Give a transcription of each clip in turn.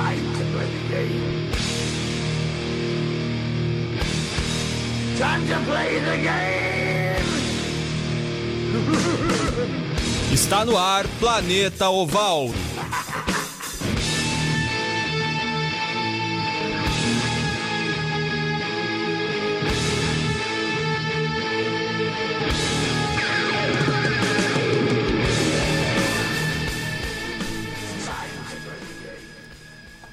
time to play the game. Time to play the game! Está no ar Planeta Oval.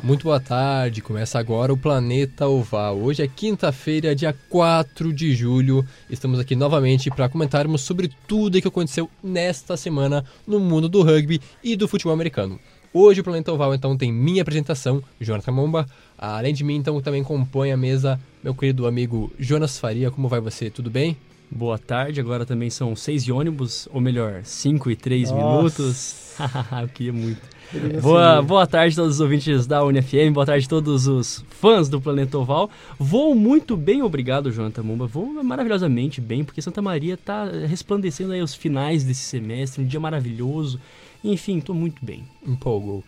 Muito boa tarde, começa agora o Planeta Oval. Hoje é quinta-feira, dia 4 de julho. Estamos aqui novamente para comentarmos sobre tudo o que aconteceu nesta semana no mundo do rugby e do futebol americano. Hoje o Planeta Oval então tem minha apresentação, Jonathan Momba. Além de mim, então também compõe a mesa meu querido amigo Jonas Faria. Como vai você? Tudo bem? Boa tarde, agora também são seis ônibus, ou melhor, cinco e três Nossa. minutos. Eu queria muito. Boa, boa tarde a todos os ouvintes da UniFM, boa tarde a todos os fãs do Planeta Oval. Vou muito bem, obrigado, Jonathan Mumba. Vou maravilhosamente bem, porque Santa Maria está resplandecendo aí os finais desse semestre, um dia maravilhoso. Enfim, estou muito bem. Empolgou.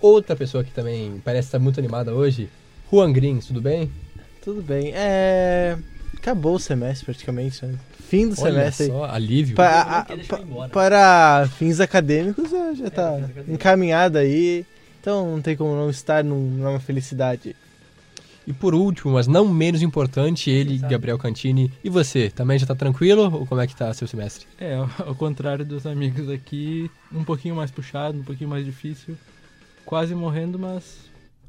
Outra pessoa que também parece estar muito animada hoje, Juan Grins, tudo bem? Tudo bem. É. Acabou o semestre praticamente, né? Fim do Olha semestre. só, alívio. Pa- a- para fins acadêmicos é, já tá fins acadêmicos. encaminhado aí. Então não tem como não estar num- numa felicidade. E por último, mas não menos importante, ele, Gabriel Cantini. E você, também já tá tranquilo ou como é que tá seu semestre? É, ao contrário dos amigos aqui, um pouquinho mais puxado, um pouquinho mais difícil. Quase morrendo, mas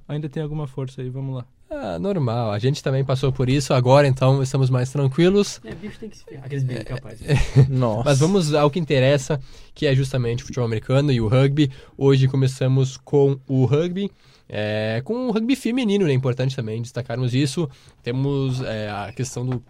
ainda tem alguma força aí, vamos lá. Ah, normal. A gente também passou por isso, agora então estamos mais tranquilos. É, bicho tem que se ferrar. Aqueles bem capazes. Nossa. Mas vamos ao que interessa, que é justamente o futebol americano e o rugby. Hoje começamos com o rugby. é, com o rugby feminino, né? é importante também destacarmos isso. Temos é, a questão do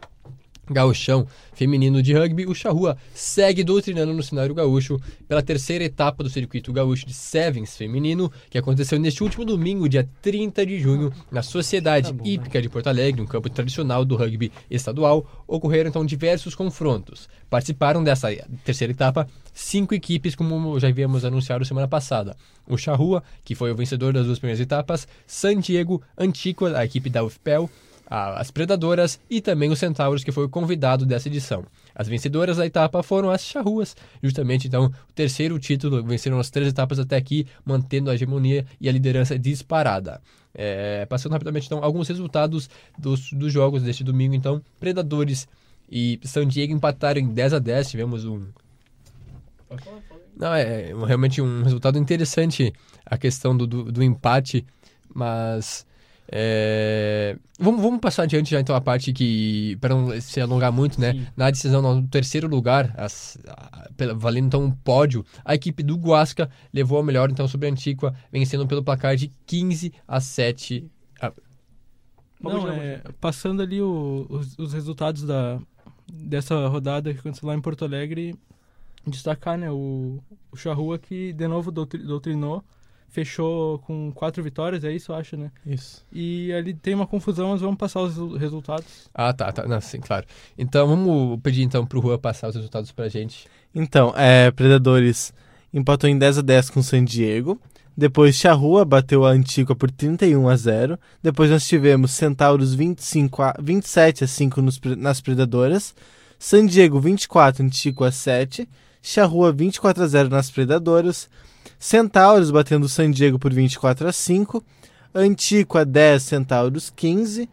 gauchão feminino de rugby. O Charrua segue doutrinando no cenário gaúcho pela terceira etapa do circuito gaúcho de Sevens feminino, que aconteceu neste último domingo, dia 30 de junho, na Sociedade Hípica de Porto Alegre, um campo tradicional do rugby estadual. Ocorreram então diversos confrontos. Participaram dessa terceira etapa cinco equipes, como já havíamos anunciado semana passada. O Charrua, que foi o vencedor das duas primeiras etapas, San Diego, Antíqua, a equipe da UFPEL, as Predadoras e também os Centauros, que foi o convidado dessa edição. As vencedoras da etapa foram as Charruas, justamente então o terceiro título, venceram as três etapas até aqui, mantendo a hegemonia e a liderança disparada. É, passando rapidamente então alguns resultados dos, dos jogos deste domingo, então Predadores e San Diego empataram em 10 a 10, tivemos um não, é realmente um resultado interessante a questão do, do, do empate, mas é, vamos, vamos passar adiante já então a parte que, para não se alongar muito, né? Sim. Na decisão, no terceiro lugar, as- a- pela- valendo então um pódio, a equipe do Guasca levou a melhor então sobre a Antíqua, vencendo pelo placar de 15 a 7. Não, Vamos, é, passando ali o- os, os resultados da, dessa rodada que aconteceu lá em Porto Alegre, destacar né, o, o Charrua que de novo doutri- doutrinou, fechou com quatro vitórias, é isso, eu acho, né? Isso. E ali tem uma confusão, mas vamos passar os resu- resultados. Ah, tá, tá. Não, sim, claro. Então vamos pedir então pro Juan passar os resultados pra gente. Então, é, Predadores empatou em 10 a 10 com San Diego. Depois Charrua bateu a Antíqua por 31 a 0. Depois nós tivemos Centauros 25 a, 27 a 5 nos nas Predadoras. San Diego 24, Antíqua 7. Charrua 24 a 0 nas Predadoras. Centauros batendo San Diego por 24 a 5. Antíqua 10, Centauros 15.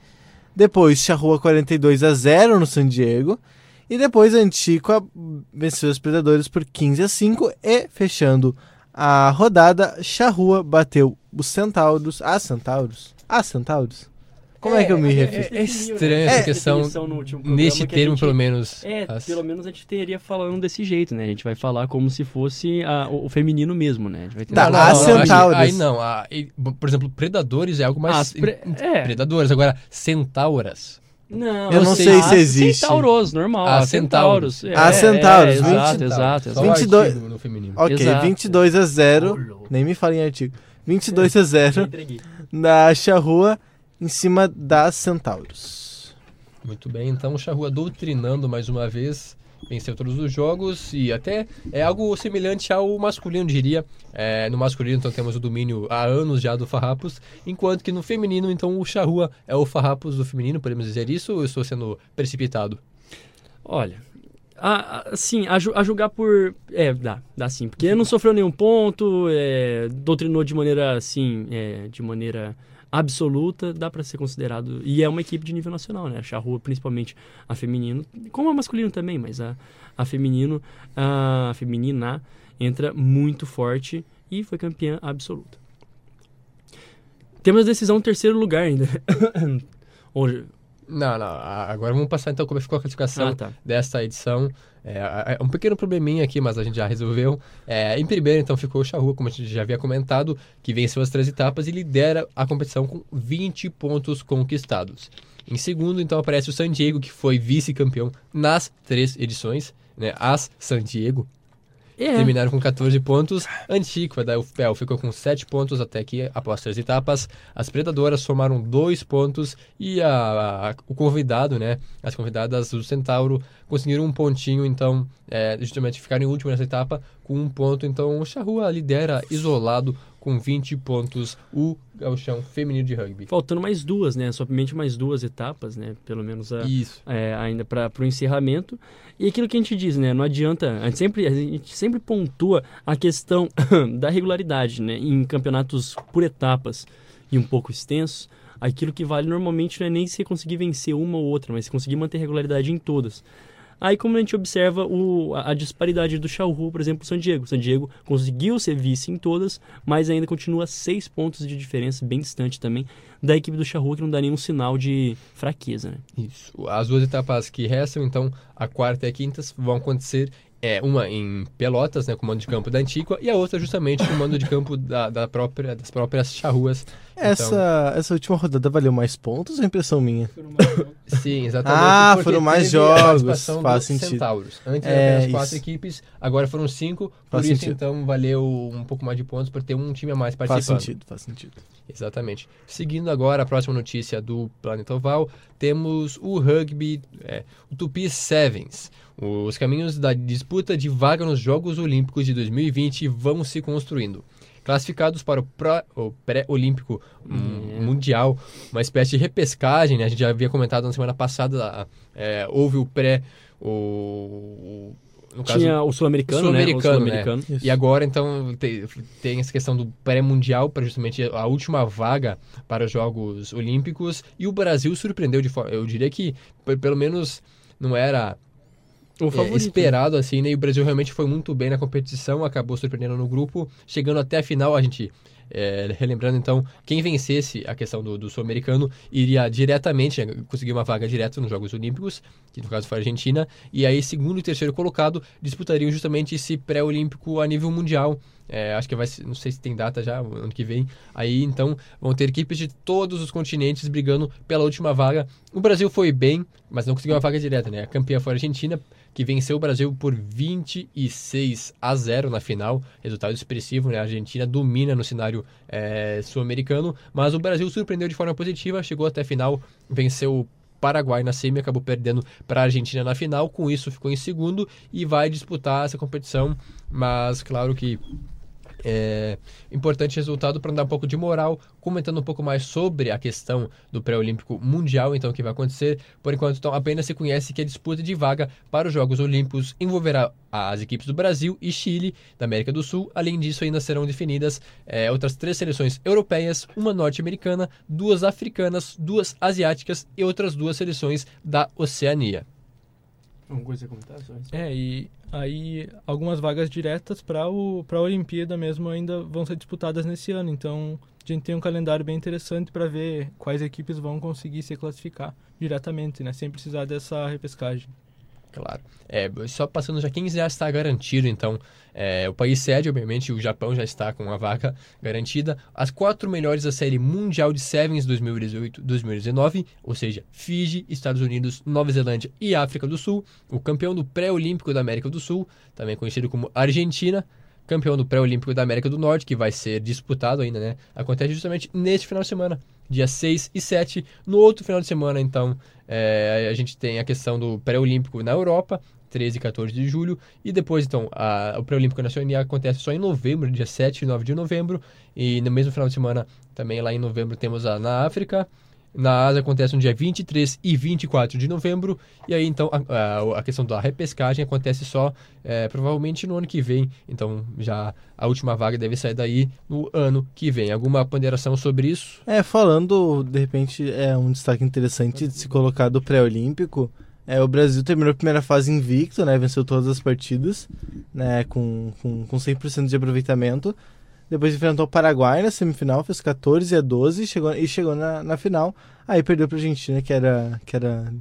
Depois Charrua 42 a 0 no San Diego. E depois a Antíqua venceu os Predadores por 15 a 5 e fechando a rodada, Charrua bateu os Centauros, as Centauros, as Centauros. Como é, que eu me refiro? É, é estranho essa É, questão, definição no último programa neste que termo gente- pelo menos. É, as- pelo menos a gente teria falando desse jeito, né? A gente vai falar como se fosse a- o, o feminino mesmo, né? A gente vai Tá, tentar- as Centauros. Aí não, a- e, por exemplo, predadores é algo mais. Pre- é. Predadores, agora centauras. Não, Eu não sei as se existe. Centauros, normal. Ah, Centauros. centauros. Ah, É, centauros, é, exato, 20 exato, exato. o 22 artigo no feminino. Ok, Exato. 22 a 0, Ô, louco. nem me fala em artigo. 22 a 0 Entreguei. na Charrua em cima das Centauros. Muito bem, então o Charrua doutrinando mais uma vez venceu todos os jogos e até é algo semelhante ao masculino, diria. É, no masculino, então, temos o domínio há anos já do Farrapos, enquanto que no feminino, então, o Charrua é o Farrapos do feminino, podemos dizer isso ou eu estou sendo precipitado? Olha, a, a, sim, a julgar por. É, dá, dá sim. Porque não sofreu nenhum ponto, é, doutrinou de maneira, assim, é, de maneira absoluta, dá pra ser considerado. E é uma equipe de nível nacional, né? A Charrua, principalmente a feminino, como a masculino também, mas a, a feminino, a feminina entra muito forte e foi campeã absoluta. Temos a decisão terceiro lugar ainda. Não, não. Agora vamos passar então como ficou a classificação Ah, tá. desta edição. É, a- um pequeno probleminha aqui, mas a gente já resolveu. É, em primeiro, então, ficou o Charrua, como a gente já havia comentado, que venceu as três etapas e lidera a competição com 20 pontos conquistados. Em segundo, então, aparece o San Diego, que foi vice-campeão nas três edições. Né? As San Diego É. terminaram com 14 pontos. Antiqua da UFPEL ficou com 7 pontos até aqui, após três etapas. As Predadoras somaram 2 pontos e a, a- o convidado, né? As convidadas do Centauro conseguiram um pontinho, então, é, justamente ficaram em último nessa etapa com um ponto. Então, o Charrua lidera isolado com 20 pontos o gauchão feminino de rugby. Faltando mais duas, né? Somente mais duas etapas, né? Pelo menos a, é, ainda para o encerramento. E aquilo que a gente diz, né? Não adianta. A gente sempre, a gente sempre pontua a questão da regularidade, né? Em campeonatos por etapas e um pouco extensos. Aquilo que vale normalmente não é nem se conseguir vencer uma ou outra, mas se conseguir manter regularidade em todas. Aí, como a gente observa o, a, a disparidade do Xiaohu, por exemplo, San Diego. San Diego conseguiu ser vice em todas, mas ainda continua seis pontos de diferença, bem distante também da equipe do Xiaohu, que não dá nenhum sinal de fraqueza, né? Isso. As duas etapas que restam, então, a quarta e a quinta, vão acontecer é, uma em Pelotas, né, com o mando de campo da Antíqua, e a outra justamente com o mando de campo da, da própria, das próprias charruas. Essa, essa última rodada valeu mais pontos ou é impressão minha? Sim, exatamente. Ah, porque foram mais jogos, faz dos sentido. Centauros. Antes É, eram apenas quatro isso. equipes, agora foram cinco, por Faz isso sentido. então valeu um pouco mais de pontos por ter um time a mais Faz participando. sentido, faz sentido. Exatamente. Seguindo agora a próxima notícia do Planeta Oval, temos o rugby, é, o Tupi Sevens. Os caminhos da disputa de vaga nos Jogos Olímpicos de 2020 vão se construindo. Classificados para o, pré-olímpico hum, É. mundial, uma espécie de repescagem, né? a gente já havia comentado na semana passada, é, houve o pré, o, no caso, Tinha o sul-americano, Sul-americano, né? Sul-americano. Isso. e agora, então, te- tem, essa questão do pré-mundial para justamente a última vaga para os Jogos Olímpicos. E o Brasil surpreendeu de forma. Eu diria que, pelo menos, não era O é, favorito. esperado assim, né? E o Brasil realmente foi muito bem na competição, acabou surpreendendo no grupo, chegando até a final. A gente. é, relembrando então, quem vencesse a questão do, do sul-americano iria diretamente né, conseguir uma vaga direta nos Jogos Olímpicos, que no caso foi a Argentina, e aí segundo e terceiro colocado disputariam justamente esse pré-olímpico a nível mundial. É, acho que vai ser, não sei se tem data já, ano que vem. Aí então vão ter equipes de todos os continentes brigando pela última vaga. O Brasil foi bem, mas não conseguiu uma vaga direta, né? A campeã foi a Argentina, que venceu o Brasil por 26 a 0 na final. Resultado expressivo, né? A Argentina domina no cenário é, sul-americano, mas o Brasil surpreendeu de forma positiva, chegou até a final, venceu o Paraguai na semi, acabou perdendo para a Argentina na final, com isso ficou em segundo e vai disputar essa competição, mas claro que é, importante resultado para dar um pouco de moral, comentando um pouco mais sobre a questão do pré-olímpico mundial, então, que vai acontecer. Por enquanto, então, apenas se conhece que a disputa de vaga para os Jogos Olímpicos envolverá as equipes do Brasil e Chile, da América do Sul. Além disso, ainda serão definidas é, outras três seleções europeias, uma norte-americana, duas africanas, duas asiáticas e outras duas seleções da Oceania. Alguma coisa a comentar? É, e aí algumas vagas diretas para a Olimpíada mesmo ainda vão ser disputadas nesse ano. Então a gente tem um calendário bem interessante para ver quais equipes vão conseguir se classificar diretamente, né? Sem precisar dessa repescagem. Claro. É, só passando já quem já está garantido, então, é, o país sede, obviamente, o Japão já está com a vaga garantida. As quatro melhores da série mundial de Sevens 2018-2019, ou seja, Fiji, Estados Unidos, Nova Zelândia e África do Sul. O campeão do pré-olímpico da América do Sul, também conhecido como Argentina. Campeão do pré-olímpico da América do Norte, que vai ser disputado ainda, né? Acontece justamente neste final de semana, dia 6 e 7. No outro final de semana, então, é, a gente tem a questão do pré-olímpico na Europa. 13 e 14 de julho. E depois, então, a, o Pré-Olímpico Nacional acontece só em novembro, dia 7 e 9 de novembro. E no mesmo final de semana, também lá em novembro, temos a na África. Na Ásia acontece no dia 23 e 24 de novembro. E aí, então, a, a, questão da repescagem acontece só é, provavelmente no ano que vem. Então, já a última vaga deve sair daí no ano que vem. Alguma ponderação sobre isso? É, falando, de repente, é um destaque interessante de se colocar do pré-olímpico. É, o Brasil terminou a primeira fase invicto, né? Venceu todas as partidas, né? Com, com, com 100% de aproveitamento. Depois enfrentou o Paraguai na semifinal, fez 14 a 12 chegou, e chegou na, na final. Aí perdeu para a Argentina, que era, que era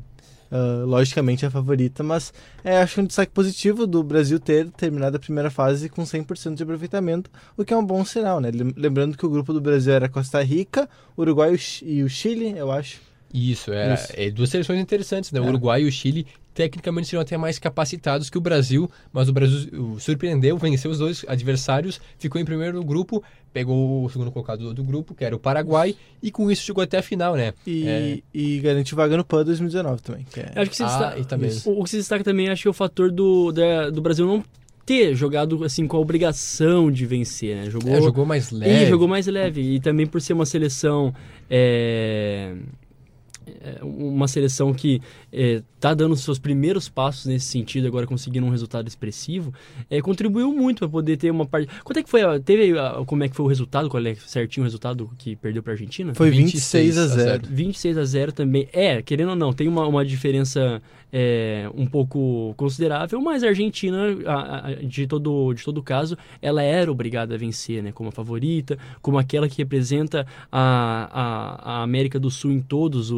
uh, logicamente a favorita. Mas é, acho um destaque positivo do Brasil ter terminado a primeira fase com 100% de aproveitamento, o que é um bom sinal, né? Lembrando que o grupo do Brasil era Costa Rica, Uruguai e o Chile, eu acho. Isso, é, Isso. é duas seleções interessantes, né? O É. Uruguai e o Chile tecnicamente seriam até mais capacitados que o Brasil, mas o Brasil o, surpreendeu, venceu os dois adversários, ficou em primeiro no grupo, pegou o segundo colocado do, grupo, que era o Paraguai, e com isso chegou até a final, né? E, É. e garantiu vaga no PAN 2019 também. Que é... Acho que se Ah, destaca, e também. o, o que se destaca também, acho que é o fator do, da- do Brasil não ter jogado assim com a obrigação de vencer, né? Jogou, É, jogou mais leve. E jogou mais leve. E também por ser uma seleção. é, Uma seleção que está dando os seus primeiros passos nesse sentido, agora conseguindo um resultado expressivo, é, contribuiu muito para poder ter uma parte. Quanto é que foi? a- Teve a- como é que foi o resultado? Qual é certinho o resultado que perdeu para a Argentina? Foi 26 a 0. 26 a 0 também. É, querendo ou não, tem uma, uma diferença é, um pouco considerável, mas a Argentina, a- a- de todo, de todo caso, ela era obrigada a vencer, né? Como a favorita, como aquela que representa a, a, a América do Sul em todas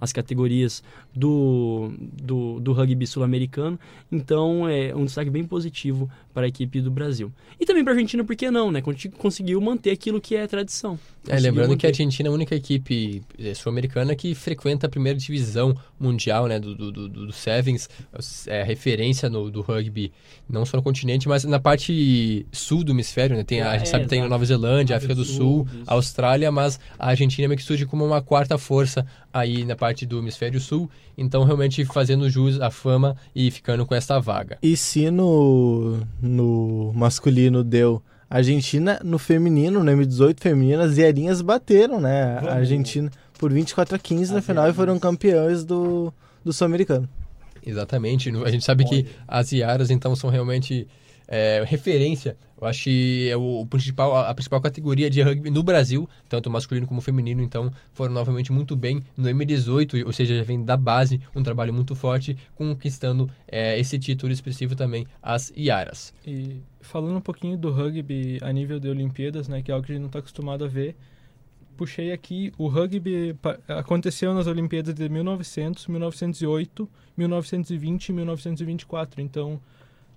as categorias do, do, do rugby sul-americano. Então, é um destaque bem positivo para a equipe do Brasil. E também para a Argentina, por que não, né? Conseguiu manter aquilo que é tradição. É, lembrando que a manter. Argentina é a única equipe eh, sul-americana que frequenta a primeira divisão mundial, né, do, do, do, do Sevens, é referência no, do rugby, não só no continente, mas na parte sul do hemisfério, né, tem, a, É, gente sabe que tem a. Nova Zelândia, África África do Sul, Sul, isso. Austrália, mas a Argentina meio que surge como uma quarta força aí na parte do hemisfério sul, então realmente fazendo jus à fama e ficando com essa vaga. E se no, no masculino deu Argentina, no feminino, no M18 feminino, as Ziarinhas bateram, né? A Argentina por 24 a 15 na final e foram campeões do, do Sul-Americano. Exatamente. A gente sabe que as Iaras, então, são realmente é, referência. Eu acho que é o, principal, a, principal categoria de rugby no Brasil, tanto masculino como feminino, então foram novamente muito bem no M18, ou seja, já vem da base um trabalho muito forte, conquistando é, esse título expressivo também, as Iaras. E falando um pouquinho do rugby a nível de Olimpíadas, né, que é algo que a gente não está acostumado a ver, puxei aqui, o rugby aconteceu nas Olimpíadas de 1900, 1908, 1920 e 1924. Então,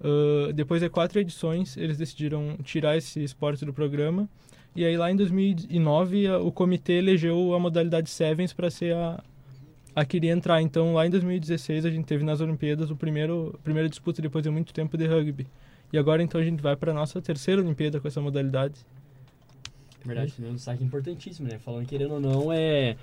ah, depois de quatro edições, eles decidiram tirar esse esporte do programa. E aí, lá em 2009, a- o comitê elegeu a modalidade Sevens para ser a, a que iria entrar. Então, lá em 2016, a gente teve nas Olimpíadas o primeiro a primeira disputa depois de muito tempo de rugby. E agora, então, a gente vai para nossa terceira Olimpíada com essa modalidade. Verdade, também é um destaque importantíssimo, né? Falando querendo ou não, é.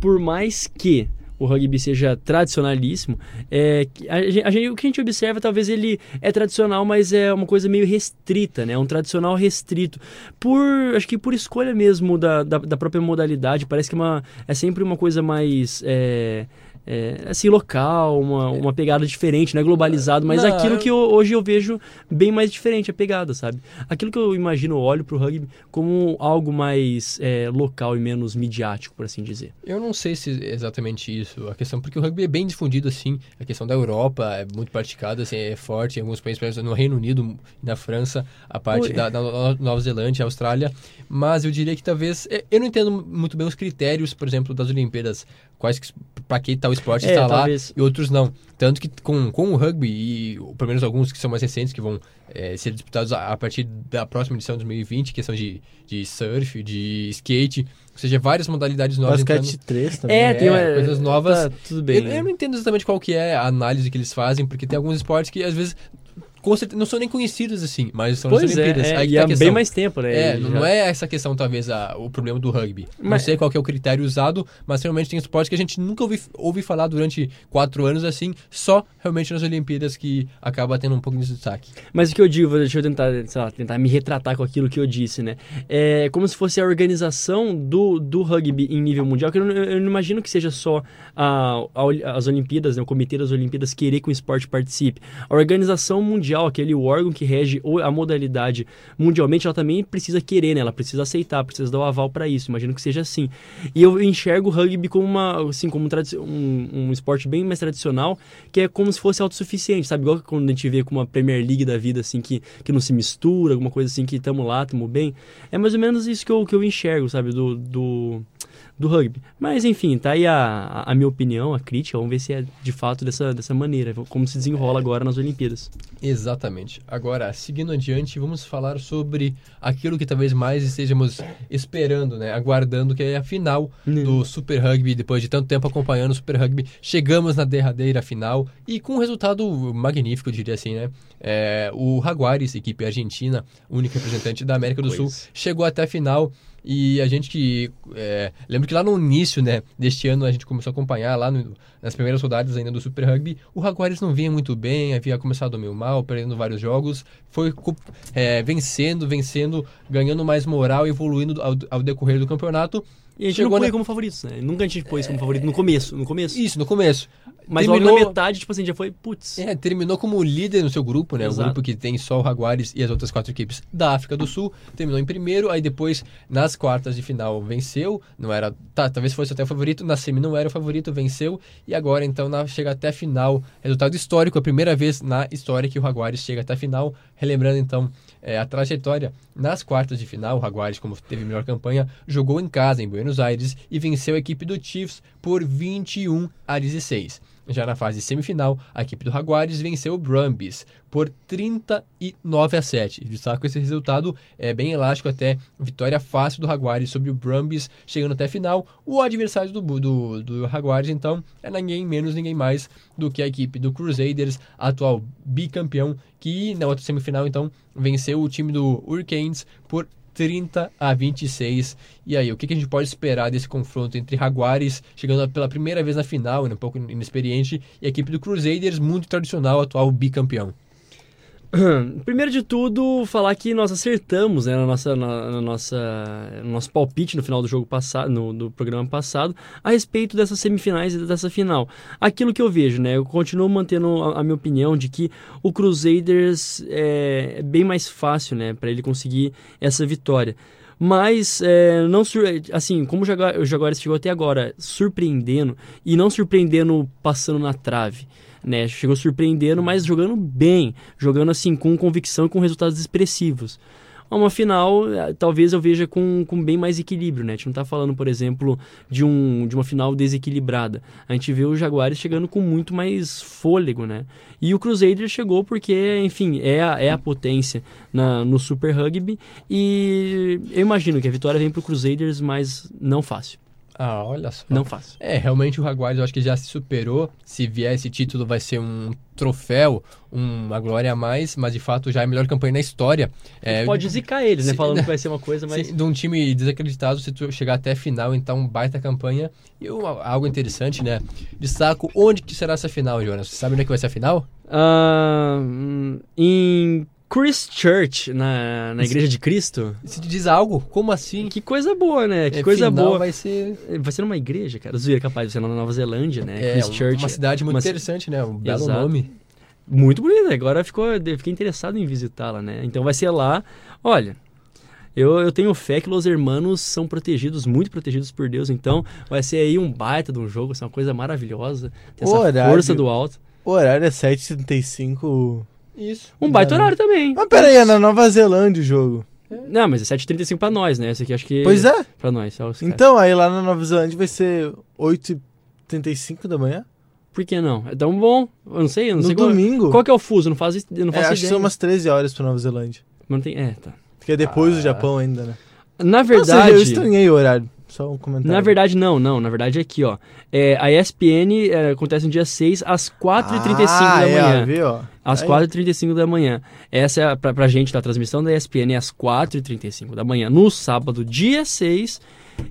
Por mais que o rugby seja tradicionalíssimo, é, a a o que a gente observa, talvez ele é tradicional, mas é uma coisa meio restrita, né? Um tradicional restrito. Por, acho que por escolha mesmo da, da, da própria modalidade, parece que é uma, é sempre uma coisa mais. é, é, assim, local, uma, uma pegada diferente, não é globalizado, mas Não, aquilo eu- que eu- hoje eu vejo bem mais diferente, a pegada, sabe? Aquilo que eu imagino, eu olho pro rugby como algo mais é, local e menos midiático, por assim dizer. Eu não sei se é exatamente isso a questão, porque o rugby é bem difundido assim, a questão da Europa é muito praticada, assim, é forte em alguns países, por exemplo, no Reino Unido, na França, a parte Oi. da, da No- Nova Zelândia, Austrália, mas eu diria que talvez, é, eu não entendo muito bem os critérios, por exemplo, das Olimpíadas, quais pra que tal esporte É, está lá e outros não. Tanto que com, com o rugby, e pelo menos alguns que são mais recentes, que vão é, ser disputados a, a partir da próxima edição de 2020, questão de, de surf, de skate, ou seja, várias modalidades novas entrando. Basquete 3 também. É, tem uma, coisas novas. tá tudo bem. Eu, né? eu não entendo exatamente qual que é a análise que eles fazem, porque tem alguns esportes que às vezes com certeza, não são nem conhecidos assim, mas são Pois as é, Olimpíadas. é, Aí que e tá há bem questão. mais tempo, né? É, não não é essa questão, talvez, a, o problema do rugby. Não Mas- sei qual é o critério usado, mas realmente tem esportes que a gente nunca ouvi, ouvi falar durante quatro anos, assim, só realmente nas Olimpíadas que acaba tendo um pouco de destaque. Mas o que eu digo, deixa eu tentar, lá, tentar me retratar com aquilo que eu disse, né? É como se fosse a organização do, do rugby em nível mundial, que eu não, eu não imagino que seja só a, a- as Olimpíadas, né? o Comitê das Olimpíadas querer que o esporte participe. A organização mundial, aquele órgão que rege a modalidade mundialmente, ela também precisa querer, né? Ela precisa aceitar, precisa dar o aval para isso. Imagino que seja assim. E eu enxergo o rugby como uma, assim, como um, um, um esporte bem mais tradicional, que é como se fosse autossuficiente, sabe? Igual quando a gente vê com uma Premier League da vida, assim, que, que não se mistura, alguma coisa assim, que tamo lá, tamo bem. É mais ou menos isso que eu, que eu enxergo, sabe? Do, do, do rugby. Mas, enfim, tá aí a, a minha opinião, a crítica. Vamos ver se é de fato dessa, dessa maneira, como se desenrola agora nas Olimpíadas. Exatamente. Agora, seguindo adiante, vamos falar sobre aquilo que talvez mais estejamos esperando, né? Aguardando, que é a final do Super Rugby. Depois de tanto tempo acompanhando o Super Rugby, chegamos na derradeira final e com um resultado magnífico, eu diria assim, né? É, o Jaguares, equipe argentina, único representante da América do Pois. Sul, chegou até a final. E a gente que. É, lembro que lá no início né, deste ano a gente começou a acompanhar, lá no- nas primeiras rodadas ainda do Super Rugby, o Jaguares não vinha muito bem, havia começado meio mal, perdendo vários jogos, foi é, vencendo, vencendo, ganhando mais moral, evoluindo ao, ao decorrer do campeonato. E a gente Chegou não põe na- como favoritos, né? Nunca a gente pôs como favorito no começo, no começo. Isso, no começo. Mas logo terminou- na metade, tipo assim, já foi, putz. É, terminou como líder no seu grupo, né? Exato. O grupo que tem só o Jaguares e as outras quatro equipes da África do Sul. Terminou em primeiro, aí depois, nas quartas de final, venceu. Não era. Tá, talvez fosse até o favorito. Na semi não era o favorito, venceu. E agora, então, na- chega até a final. Resultado histórico, a primeira vez na história que o Jaguares chega até a final. Relembrando, então, é, a trajetória. Nas quartas de final, o Jaguares, como teve melhor campanha, jogou em casa, em Buenos Aires, e venceu a equipe do Chiefs por 21 a 16. Já na fase semifinal, a equipe do Jaguares venceu o Brumbies por 39 a 7. Destaco esse resultado é bem elástico até vitória fácil do Jaguares sobre o Brumbies, chegando até a final. O adversário do, do, do Jaguares, então, é ninguém menos, ninguém mais do que a equipe do Crusaders, atual bicampeão, que na outra semifinal, então, venceu o time do Hurricanes por 30 a 26. E aí, o que a gente pode esperar desse confronto entre Jaguares, chegando pela primeira vez na final, um pouco inexperiente, e a equipe do Crusaders, muito tradicional, atual bicampeão? Primeiro de tudo, falar que nós acertamos né, na nossa, na, na nossa, no nosso palpite no final do jogo passado, no, do programa passado, a respeito dessas semifinais e dessa final. Aquilo que eu vejo, né? Eu continuo mantendo a, a minha opinião de que o Crusaders é, é bem mais fácil, né, para ele conseguir essa vitória. Mas, é, não assim, como o Jaguares chegou até agora surpreendendo, e não surpreendendo passando na trave, né? Chegou surpreendendo, mas jogando bem, jogando assim com convicção e com resultados expressivos. Uma final, eh, talvez eu veja com, com bem mais equilíbrio, né? A gente não tá falando, por exemplo, de, um, de uma final desequilibrada. A gente vê o Jaguares chegando com muito mais fôlego, né? E o Crusader chegou porque, enfim, é a, é a potência na, no Super Rugby. E eu imagino que a vitória vem pro Crusaders, mas não fácil. Ah, olha só. Não fácil. É, realmente o Jaguares eu acho que já se superou. Se vier esse título vai ser um troféu, uma glória a mais, mas de fato já é a melhor campanha na história. É, Pode zicar eles, né? Falando que vai ser uma coisa, mas. Sim, de um time desacreditado, se tu chegar até a final, então baita campanha. E uma- algo interessante, né? Destaco onde que será essa final, Jonas? Você sabe onde é que vai ser a final? Ah, hum, em Christchurch, na, na Igreja de Cristo. Se te diz algo, como assim? Que coisa boa, né? Que É, coisa final boa. Vai ser Vai ser numa igreja, cara. Zoeira capaz de ser na Nova Zelândia, né? é, Christchurch. uma cidade muito uma interessante, né? Um belo Exato. nome. Muito bonita. Agora ficou, fiquei interessado em visitá-la, né? Então vai ser lá. Olha, eu, eu tenho fé que os hermanos são protegidos, muito protegidos por Deus. Então vai ser aí um baita de um jogo, vai ser uma coisa maravilhosa. Essa Horário. força do alto. O horário é 7h35. Isso. Um baita horário também. Mas peraí, é na Nova Zelândia o jogo. Não, mas é 7h35 pra nós, né? Esse aqui acho que. Pois é. Pra nós. caras. Então, aí lá na Nova Zelândia vai ser 8h35 da manhã? Por que não? É tão bom. Eu não sei, eu não No sei qual, domingo? qual que é o fuso. Eu não faço, eu não É, faço acho que são umas 13 horas pra Nova Zelândia. Mas não tem. É, tá. Porque é depois Ah. do Japão ainda, né? Na Ou seja, verdade. eu estranhei o horário. Só um comentário. Na verdade, não, não. Na verdade, é aqui, ó. É, a ESPN é, acontece no dia 6 às 4h35 ah, da manhã. É, viu, ó. Às Aí. 4h35 da manhã. Essa é a, pra, pra gente da transmissão da ESPN, é às 4h35 da manhã, no sábado, dia 6.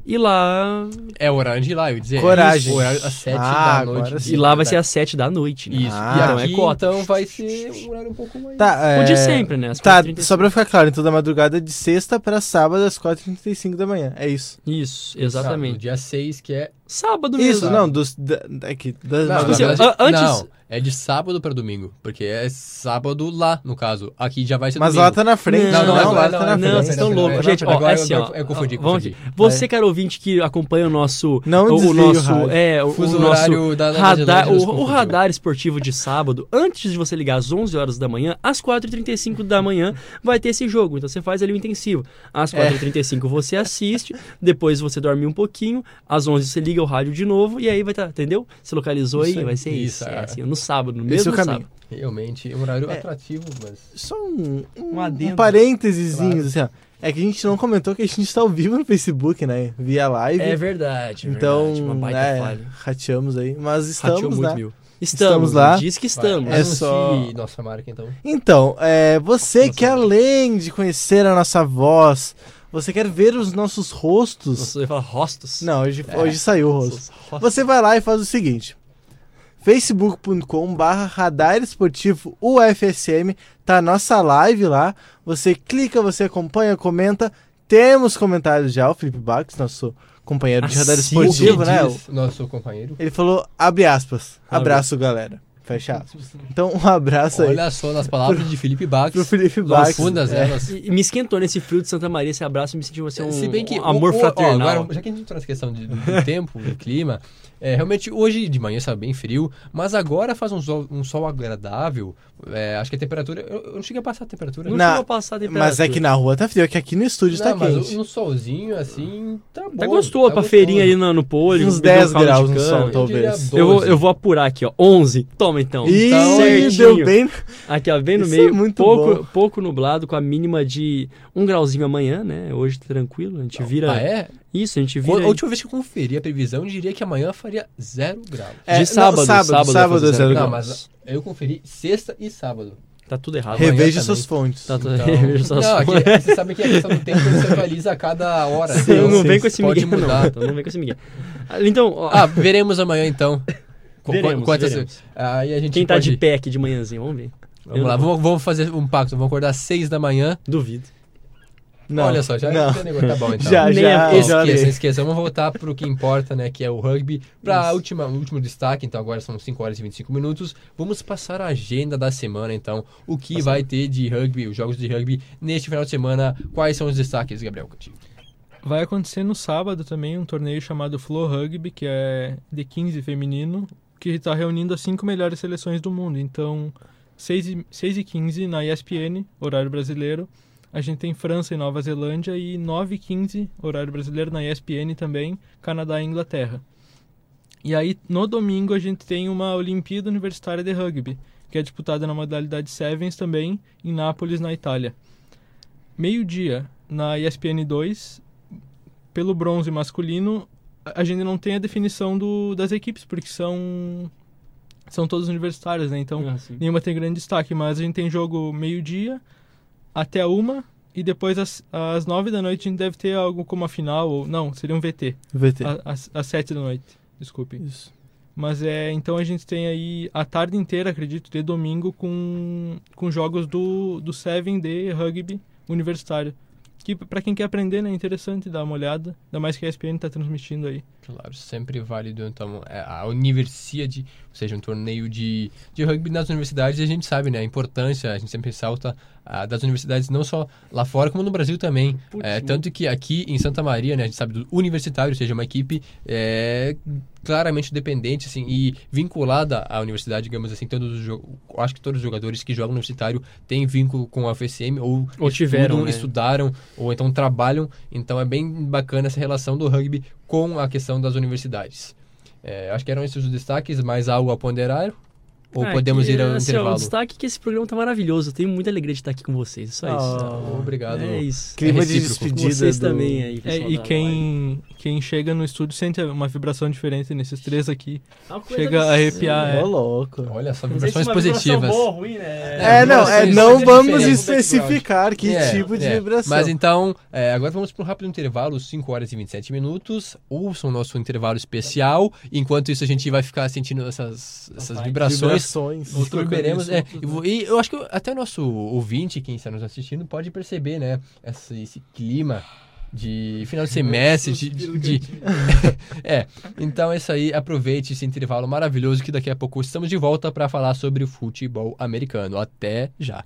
E lá. É o horário de ir lá, eu ia dizer. Coragem. É isso, horário às 7 Ah, da noite. sim. E lá vai ser às 7 da noite. Né? Isso. Ah, e então é cota. então, vai ser um horário um pouco mais... Tá, é... O de sempre, né? Às Tá, 4h35. só pra ficar claro, então da madrugada de sexta pra sábado às 4h35 da manhã. É isso. Isso, Sábado, exatamente. dia 6, que é... Sábado mesmo. Isso, não, dos. Da, aqui, das Não, assim, na madrugadas. verdade- antes- não, é de sábado pra domingo. Porque é sábado lá, no caso. Aqui já vai ser Mas domingo. lá tá na frente. Não, não, lá não, tá não, na Não, frente. vocês estão loucos. Gente, ó, agora é assim, eu- ó. eu confundi, Vamos aqui. Você, cara ouvinte, que acompanha o nosso. Não o, o o nosso. rádio. é, o, Fuso o nosso horário da Nova radar, o, o radar esportivo de sábado, antes de você ligar às 11 horas da manhã, às 4h35 da manhã vai ter esse jogo. Então você faz ali o intensivo. Às É. 4h35 você assiste, depois você dorme um pouquinho, às 11 você liga o rádio de novo e aí vai estar, entendeu? Se localizou Isso aí, vai ser isso. Isso, É é. assim, no sábado, no Esse é mesmo o caminho. sábado. Realmente, é um horário É. atrativo, mas... Só um, um, Um adendo. um parênteses, Claro. assim, ó. É que a gente não comentou que a gente está ao vivo no Facebook, né? Via live. É verdade, é então, verdade, uma baita é, falha. rateamos aí. Mas Rateou estamos muito, lá. viu? Estamos Estamos, lá. Diz que Vai, estamos. É só- nossa marca, então. Então, é, você Nossa, que além de conhecer a nossa voz, você quer ver os nossos rostos. Você vai falar rostos? Não, hoje, É. hoje saiu o rosto. Você vai lá e faz o seguinte: facebook.com barra radar esportivo UFSM, tá a nossa live lá. Você clica, você acompanha, comenta. Temos comentários já, o Felipe Bax, nosso companheiro de radar Assim, esportivo, O né? diz Nosso companheiro. Ele falou, abre aspas, abraço galera, fecha aspas. Então um abraço aí Olha só, nas palavras de Felipe Bax. pro Felipe Bax. Profundas É. elas. E, e me esquentou nesse frio de Santa Maria, esse abraço, me sentiu assim, um, Se bem que um amor o- o- ó, fraternal. agora, já que a gente entrou nessa questão de- do, tempo, do clima, é, realmente hoje de manhã estava bem frio, mas agora faz um sol, um sol agradável. é, acho que a temperatura. Eu, eu não cheguei a passar a temperatura. não Na- chegou a passar a temperatura. Mas é que na rua tá frio, é que aqui no estúdio tá Não, mas quente. um solzinho assim, tá bom. Tá gostoso, pra gostoso. feirinha ali no, no pole. Uns beber um 10 caldo de graus no sol, talvez. 12. Eu vou, eu vou apurar aqui, ó. 11. Toma então. Ih, Então, deu bem. Aqui, ó, bem no Isso é meio. muito pouco, bom. pouco nublado, com a mínima de um grauzinho amanhã, né? Hoje tá tranquilo. A gente vira. Ah, é? Isso, a gente A vira. última vez que eu conferi a previsão, eu diria que amanhã faria zero graus. É, De não, sábado, sábado, sábado, sábado é fazer zero zero Não, graus. mas eu conferi sexta e sábado. Tá tudo errado. Reveja suas fontes. Tá tudo Então, reveja suas não, fontes. aqui, você sabe que a questão do tempo atualiza a cada hora. Sim, então não vem com esse Miguel, mudar. não. Então, não vem com esse Miguel. Ah, Então, ó, Ah, veremos amanhã então. Qu- Veremos, quantas- veremos. Aí a gente quem tá pode... de pé aqui de manhãzinho, vamos ver. Vamos Eu lá, vamos, vamos fazer um pacto. Vamos acordar às seis da manhã. Duvido. Não, Olha só, já não. já negócio, tá bom então. Já, já, Esqueça, esqueça. Vamos voltar pro que importa, né? Que é o rugby. Pra última, o último destaque, então agora são 5 horas e 25 minutos. Vamos passar a agenda da semana, então. O que vai ter de rugby, os jogos de rugby neste final de semana. Quais são os destaques, Gabriel Coutinho? Vai acontecer no sábado também um torneio chamado Flow Rugby, que é de 15 feminino, que está reunindo as cinco melhores seleções do mundo. Então, 6 e, 6 e 15 na ESPN, horário brasileiro. A gente tem França e Nova Zelândia e 9 e 15, horário brasileiro, na ESPN também, Canadá e Inglaterra. E aí, no domingo, a gente tem uma Olimpíada Universitária de Rugby, que é disputada na modalidade Sevens também, em Nápoles, na Itália. Meio-dia, na ESPN 2, pelo bronze masculino, a gente não tem a definição do, das equipes, porque são, são todas universitárias, né? Então, Ah, nenhuma tem grande destaque, mas a gente tem jogo meio-dia até uma, e depois às, às nove da noite a gente deve ter algo como a final, ou não, seria um VT, VT. a- às, às sete da noite, desculpe. Isso. Mas é, então a gente tem aí a tarde inteira, acredito, de domingo com, com jogos do, do Seven de rugby universitário. Que pra quem quer aprender, né, é interessante dar uma olhada, ainda mais que a ESPN tá transmitindo aí. Claro, sempre válido, então, é, a Universidade, seja, um torneio de, de rugby nas universidades, e a gente sabe, né, a importância, a gente sempre ressalta ah, das universidades, não só lá fora, como no Brasil também. Putz, É, muito. tanto que aqui em Santa Maria, né, a gente sabe do universitário, ou seja, uma equipe é, claramente dependente, assim, e vinculada à universidade, digamos assim, todos os acho que todos os jogadores que jogam no universitário têm vínculo com a UFSM, ou, Ou tiveram, estudam, né? estudaram, ou então trabalham, então é bem bacana essa relação do rugby com a questão das universidades. É, acho que eram esses os destaques, mais algo a ponderar. Ou Ah, podemos que, ir ao assim, ó, intervalo? O destaque é que esse programa tá maravilhoso. Eu tenho muita alegria de estar aqui com vocês. Só isso. Oh, Obrigado. É isso. Clima É de despedida. Vocês do- também aí, É, e live. quem, quem chega no estúdio sente uma vibração diferente nesses três aqui. Coisa chega a arrepiar, Ô, é. louco. Olha só, vibrações positivas. boa ruim, né? É, não, é, não vamos especificar que É, tipo de é. vibração. Mas então, é, agora vamos para um rápido intervalo, 5 horas e 27 minutos. Ouçam o nosso intervalo especial. Enquanto isso, a gente vai ficar sentindo essas, essas vibrações. Outro Descobriremos, é, e vo- e eu acho que até o nosso ouvinte, quem está nos assistindo, pode perceber, né? Esse, esse clima de final de semestre, de, de- de- é, então é isso aí, aproveite esse intervalo maravilhoso que daqui a pouco estamos de volta para falar sobre o futebol americano. Até já.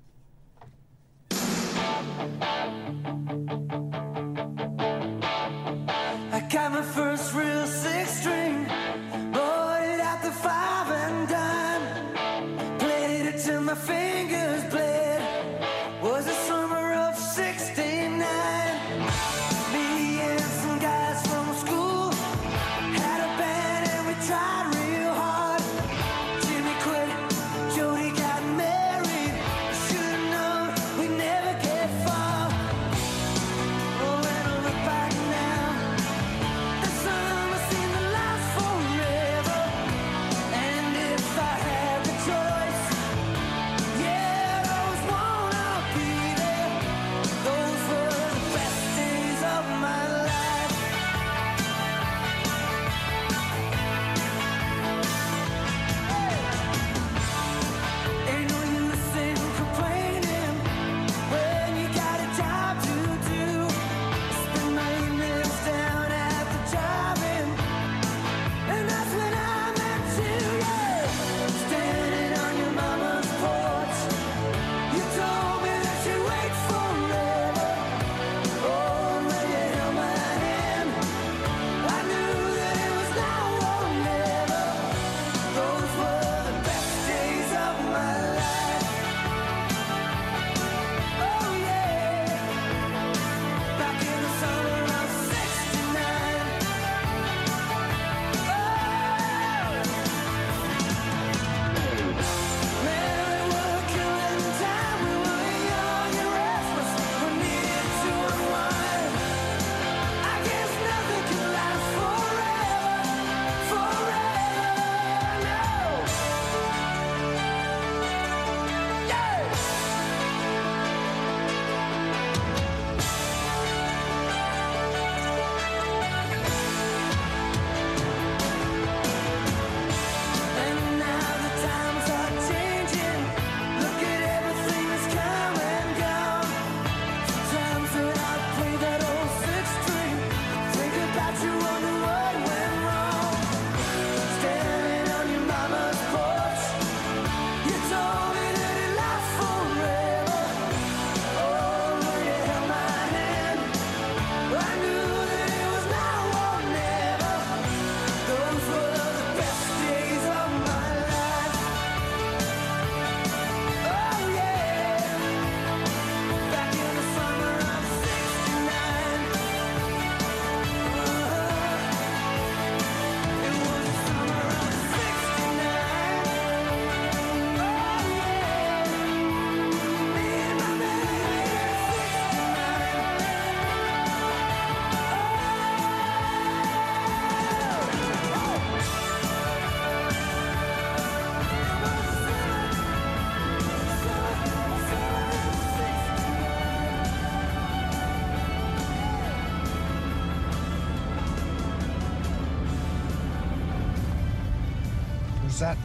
Who's that?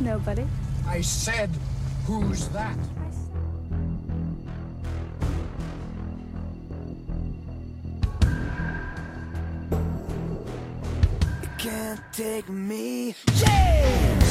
Nobody. I said, who's that? You can't take me. Yeah!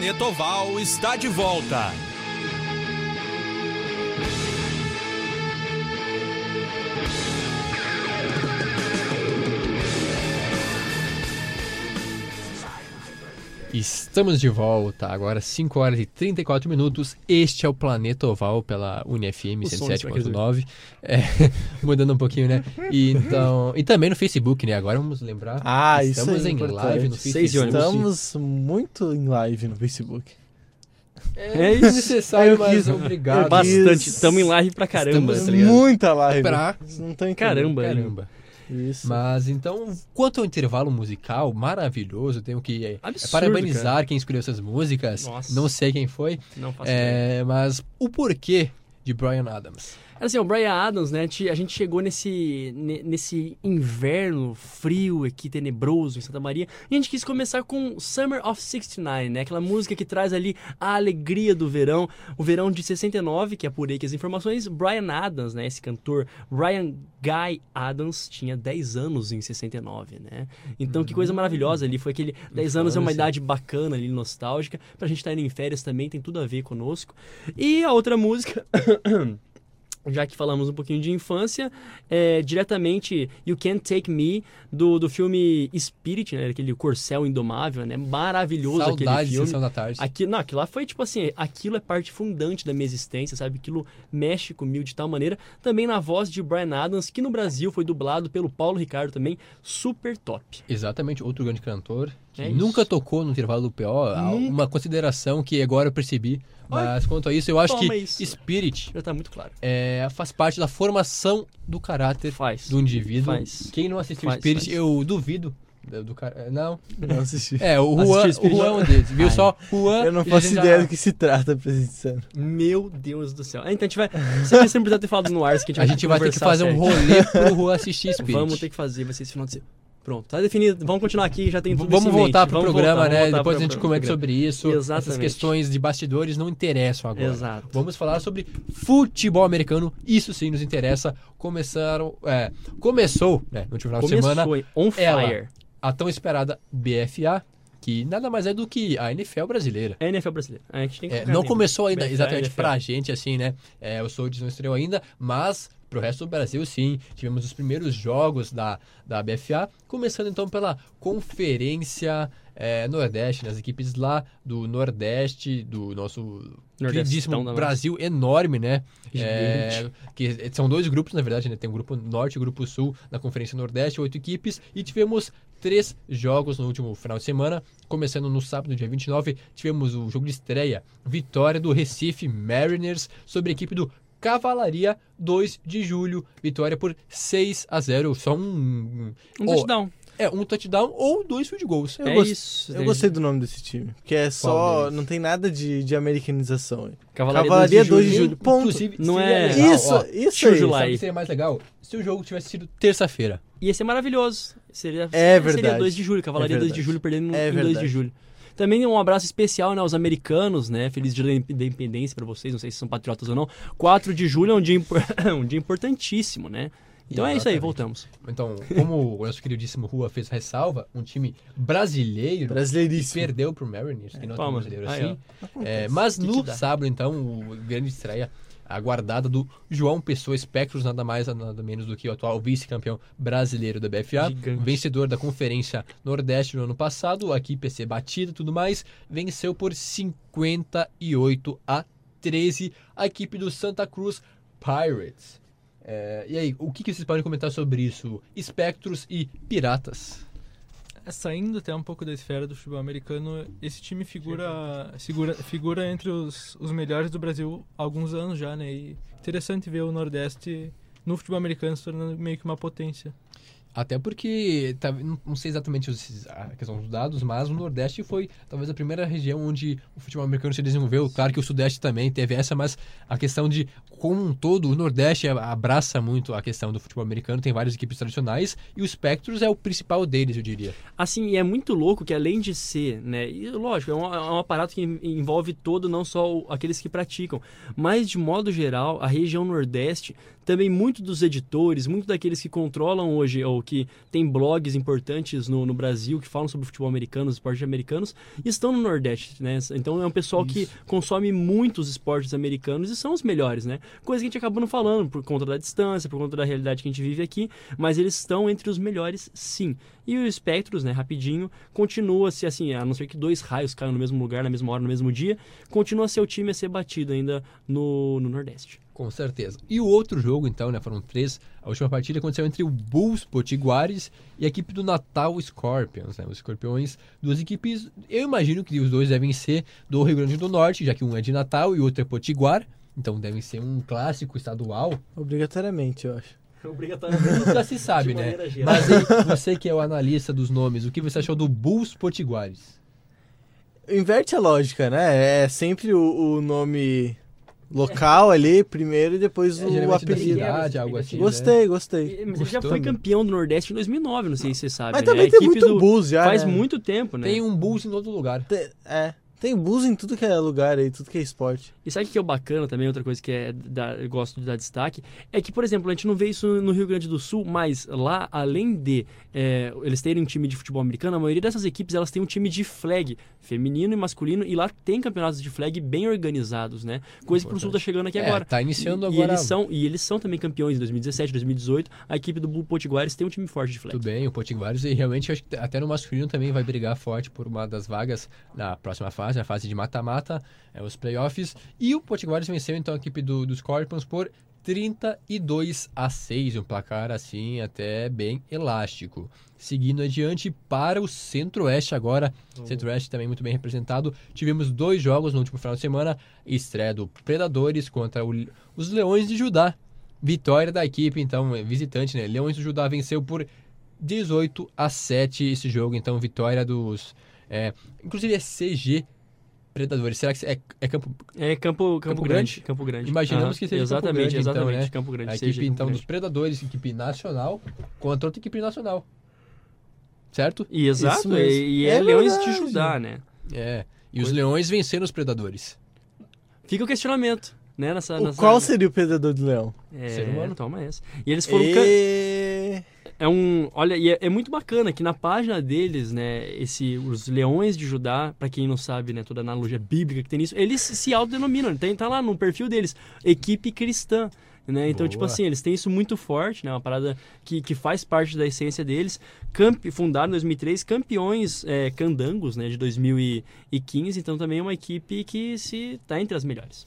Planeta Oval está de volta. Estamos de volta, agora 5 horas e 34 minutos. Este é o Planeta Oval pela UniFM O som disso vai 107.9. É, mudando um pouquinho, né? E, então, e também no Facebook, né? Agora vamos lembrar. Ah, isso estamos é em importante. live no Facebook. Estamos muito em live no Facebook. É isso necessário, mas obrigado. Bastante. Isso. Estamos em live pra caramba. Estamos tá ligado? Muita live. Pra- não estão entendendo. Caramba. Caramba. Isso. Mas então, quanto ao intervalo musical maravilhoso, tenho que é, Absurdo, parabenizar quem escolheu essas músicas. Nossa. Não sei quem foi, Não faço ideia. é, mas o porquê de Brian Adams. Assim, o Brian Adams, né? A gente chegou nesse, ne- nesse inverno frio aqui, tenebroso em Santa Maria. E a gente quis começar com Summer of 69, né? Aquela música que traz ali a alegria do verão. O verão de 69, que apurei aqui as informações. Brian Adams, né? Esse cantor, Brian Guy Adams, tinha 10 anos em 69, né? Então, que coisa maravilhosa ali. Foi aquele 10 anos é uma idade bacana ali, nostálgica. Pra gente estar indo em férias também, tem tudo a ver conosco. E a outra música... já que falamos um pouquinho de infância, é diretamente You Can't Take Me, do, do filme Spirit, né? Aquele corcel indomável, né? Maravilhoso aquele Saudade de filme. Sessão da Tarde. Aquilo, não, aquilo lá foi tipo assim, aquilo é parte fundante da minha existência, sabe? Aquilo mexe comigo de tal maneira. Também na voz de Brian Adams, que no Brasil foi dublado pelo Paulo Ricardo também, super top. Exatamente, outro grande cantor É isso. nunca tocou no intervalo do PO. Nunca. Uma consideração que agora eu percebi. Mas quanto a isso, eu acho que isso. Spirit Já tá muito claro. é, faz parte da formação do caráter Faz. do indivíduo. Faz. Quem não assistiu Faz, Spirit, faz. eu duvido. Do, do cara, não. Não assisti. É, o Juan, o? Juan é um deles. Viu Ai. só? Juan. Eu não faço ideia já- do que se trata, sincero. Meu Deus do céu. Ah, Então a gente vai. Você sempre precisa ter falado no ar, que a gente A gente vai ter que fazer um certo. rolê pro Juan assistir Spirit. Vamos ter que fazer, vai ser esse final de semana. Pronto, tá definido. Vamos continuar aqui, já tem tudo Vamos voltar pro Vamos programa, voltar, né? voltar Depois a pro- gente pro comenta sobre isso. Essas Exatamente. questões de bastidores não interessam agora. Exato. Vamos falar sobre futebol americano. Isso sim nos interessa. Começaram. É, começou, né? No último final de Começou semana. hein? on ela, fire. a tão esperada BFA, que nada mais é do que a NFL brasileira. É a NFL brasileira. A gente tem que É, não começou ainda NFL, exatamente NFL. pra gente, assim, né? É, o Soldiers não estreou ainda, mas pro resto do Brasil, sim. Tivemos os primeiros jogos da, da BFA, começando então pela Conferência é, Nordeste, nas equipes lá do Nordeste, do nosso queridíssimo nossa. Brasil enorme, né? É, que são dois grupos, na verdade, né? Tem o grupo Norte e o grupo Sul na Conferência Nordeste, oito equipes, e tivemos três jogos no último final de semana. Começando no sábado, dia 29, tivemos o jogo de estreia, vitória do Recife Mariners sobre a equipe do Cavalaria, 2 de julho, vitória por 6 a 0 só um... Um oh, touchdown. É, um touchdown ou dois field goals. Eu é gost- isso. Eu gostei do nome desse time. Que é só. deles? Não tem nada de, de americanização. Cavalaria, Cavalaria 2 de 2 de julho. julho. Ponto. Inclusive, Não é- legal, Isso, ó, isso aí. Sabe que seria mais legal? Se o jogo tivesse sido terça-feira. Ia ser maravilhoso. Seria, É Seria verdade. 2 de julho, Cavalaria É 2 de julho, perdendo É em 2 de julho. Também um abraço especial né, aos americanos, né? Feliz dia da independência pra vocês, não sei se são patriotas ou não. 4 de julho é um dia, impor- um dia importantíssimo, né? Então é isso aí, Exatamente. voltamos. Então, como o nosso queridíssimo Rua fez ressalva, um time brasileiro que Brasileiríssimo. perdeu pro Mariners, que não é tão Toma. brasileiro Aí, assim. É, mas Que no sábado, então, o grande estreia aguardada do João Pessoa Espectros, nada mais, nada menos do que o atual vice-campeão brasileiro da BFA, Gigante. vencedor da Conferência Nordeste no ano passado, aqui PC batida e tudo mais, venceu por 58 a 13 a equipe do Santa Cruz Pirates. É, e aí, o que, que vocês podem comentar sobre isso? Espectros e Piratas. Saindo até um pouco da esfera do futebol americano, esse time figura, figura, figura entre os, os melhores do Brasil há alguns anos já, né? E interessante ver o Nordeste no futebol americano se tornando meio que uma potência. Até porque, tá, não sei exatamente os- a questão dos dados, mas o Nordeste foi talvez a primeira região onde o futebol americano se desenvolveu. Claro que o Sudeste também teve essa, mas a questão de, como um todo, o Nordeste abraça muito a questão do futebol americano, tem várias equipes tradicionais, e o Spectros é o principal deles, eu diria. Assim, e é muito louco que além de ser, né, e lógico, é um, é um aparato que en- envolve todo, não só aqueles que praticam, mas de modo geral, a região Nordeste, também muito dos editores, muito daqueles que controlam hoje, ou que tem blogs importantes no, no Brasil, que falam sobre futebol americano, esportes americanos, estão no Nordeste, né? Então é um pessoal que consome muitos esportes americanos e são os melhores, né? Coisa que a gente acaba não falando por conta da distância, por conta da realidade que a gente vive aqui, mas eles estão entre os melhores, sim. E o Spectros, né, rapidinho, continua a ser assim, a não ser que dois raios caiam no mesmo lugar, na mesma hora, no mesmo dia, continua a ser o time a ser batido ainda no, no Nordeste. Com certeza. E o outro jogo, então, né? Foram três. A última partida aconteceu entre o Bulls Potiguares e a equipe do Natal Scorpions, né? Os Escorpiões, duas equipes. Eu imagino que os dois devem ser do Rio Grande do Norte, já que um é de Natal e o outro é Potiguar. Então devem ser um clássico estadual. Obrigatoriamente, eu acho. Obrigatoriamente. Já se sabe, né? geral. Mas aí, você que é o analista dos nomes, o que você achou do Bulls Potiguares? Inverte a lógica, né? É sempre o, o nome local ali primeiro e depois É, o apelido. cidade, algo assim. né? Gostei, gostei. Mas ele já foi né? campeão do Nordeste em 2009, não sei se você sabe. Mas né? também A tem equipe muito do- Bulls já, Faz né? muito tempo, né? Tem um Bulls em todo lugar. Tem- é, tem bus em tudo que é lugar aí, tudo que é esporte. E sabe o que é bacana também, outra coisa que é da, eu gosto de dar destaque, é que, por exemplo, a gente não vê isso no Rio Grande do Sul, mas lá, além de é, eles terem um time de futebol americano, a maioria dessas equipes elas têm um time de flag, feminino e masculino, e lá tem campeonatos de flag bem organizados, né? Coisa que o Sul tá chegando aqui É, agora. tá iniciando e, agora. E eles, são, e eles são também campeões em 2017, 2018. A equipe do Bull Potiguares tem um time forte de flag. Tudo bem, o Potiguares e realmente acho que até no masculino também vai brigar forte por uma das vagas na próxima fase, na fase de mata-mata, é, os playoffs. E o Potiguares venceu então a equipe do, dos Scorpions por 32 a 6, um placar assim até bem elástico. Seguindo adiante para o Centro-Oeste agora, Centro-Oeste também muito bem representado. Tivemos dois jogos no último final de semana, estreia do Predadores contra o- os Leões de Judá. Vitória da equipe, então, visitante, né? Leões do Judá venceu por 18 a 7 esse jogo, então vitória dos. é, inclusive é CG Predadores. Será que é, é campo. É Campo, Campo, Campo Grande. Grande? Campo Grande. Imaginamos Aham, que seja Campo Exatamente, Grande, então, exatamente. né? Campo Grande. A seja equipe Campo então dos. Predadores, equipe nacional, contra outra equipe nacional. Certo? E exato, e, e é, É Leões de. Judá, né? É. E os Leões venceram os Predadores. Fica o questionamento, né? Nessa, O nessa... qual seria o predador do leão? É, Ser humano. Toma essa. E eles foram... E... É um, olha, e é, é muito bacana que na página deles, né, esse os Leões de Judá, pra quem não sabe, né, toda a analogia bíblica que tem nisso, eles se autodenominam, tem tá lá no perfil deles, equipe cristã. Né? Então, tipo Boa. assim, eles têm isso muito forte, né? Uma parada que, que faz parte da essência deles. Camp, fundado em 2003, campeões é, candangos, né? De 2015. Então, também é uma equipe que se tá entre as melhores.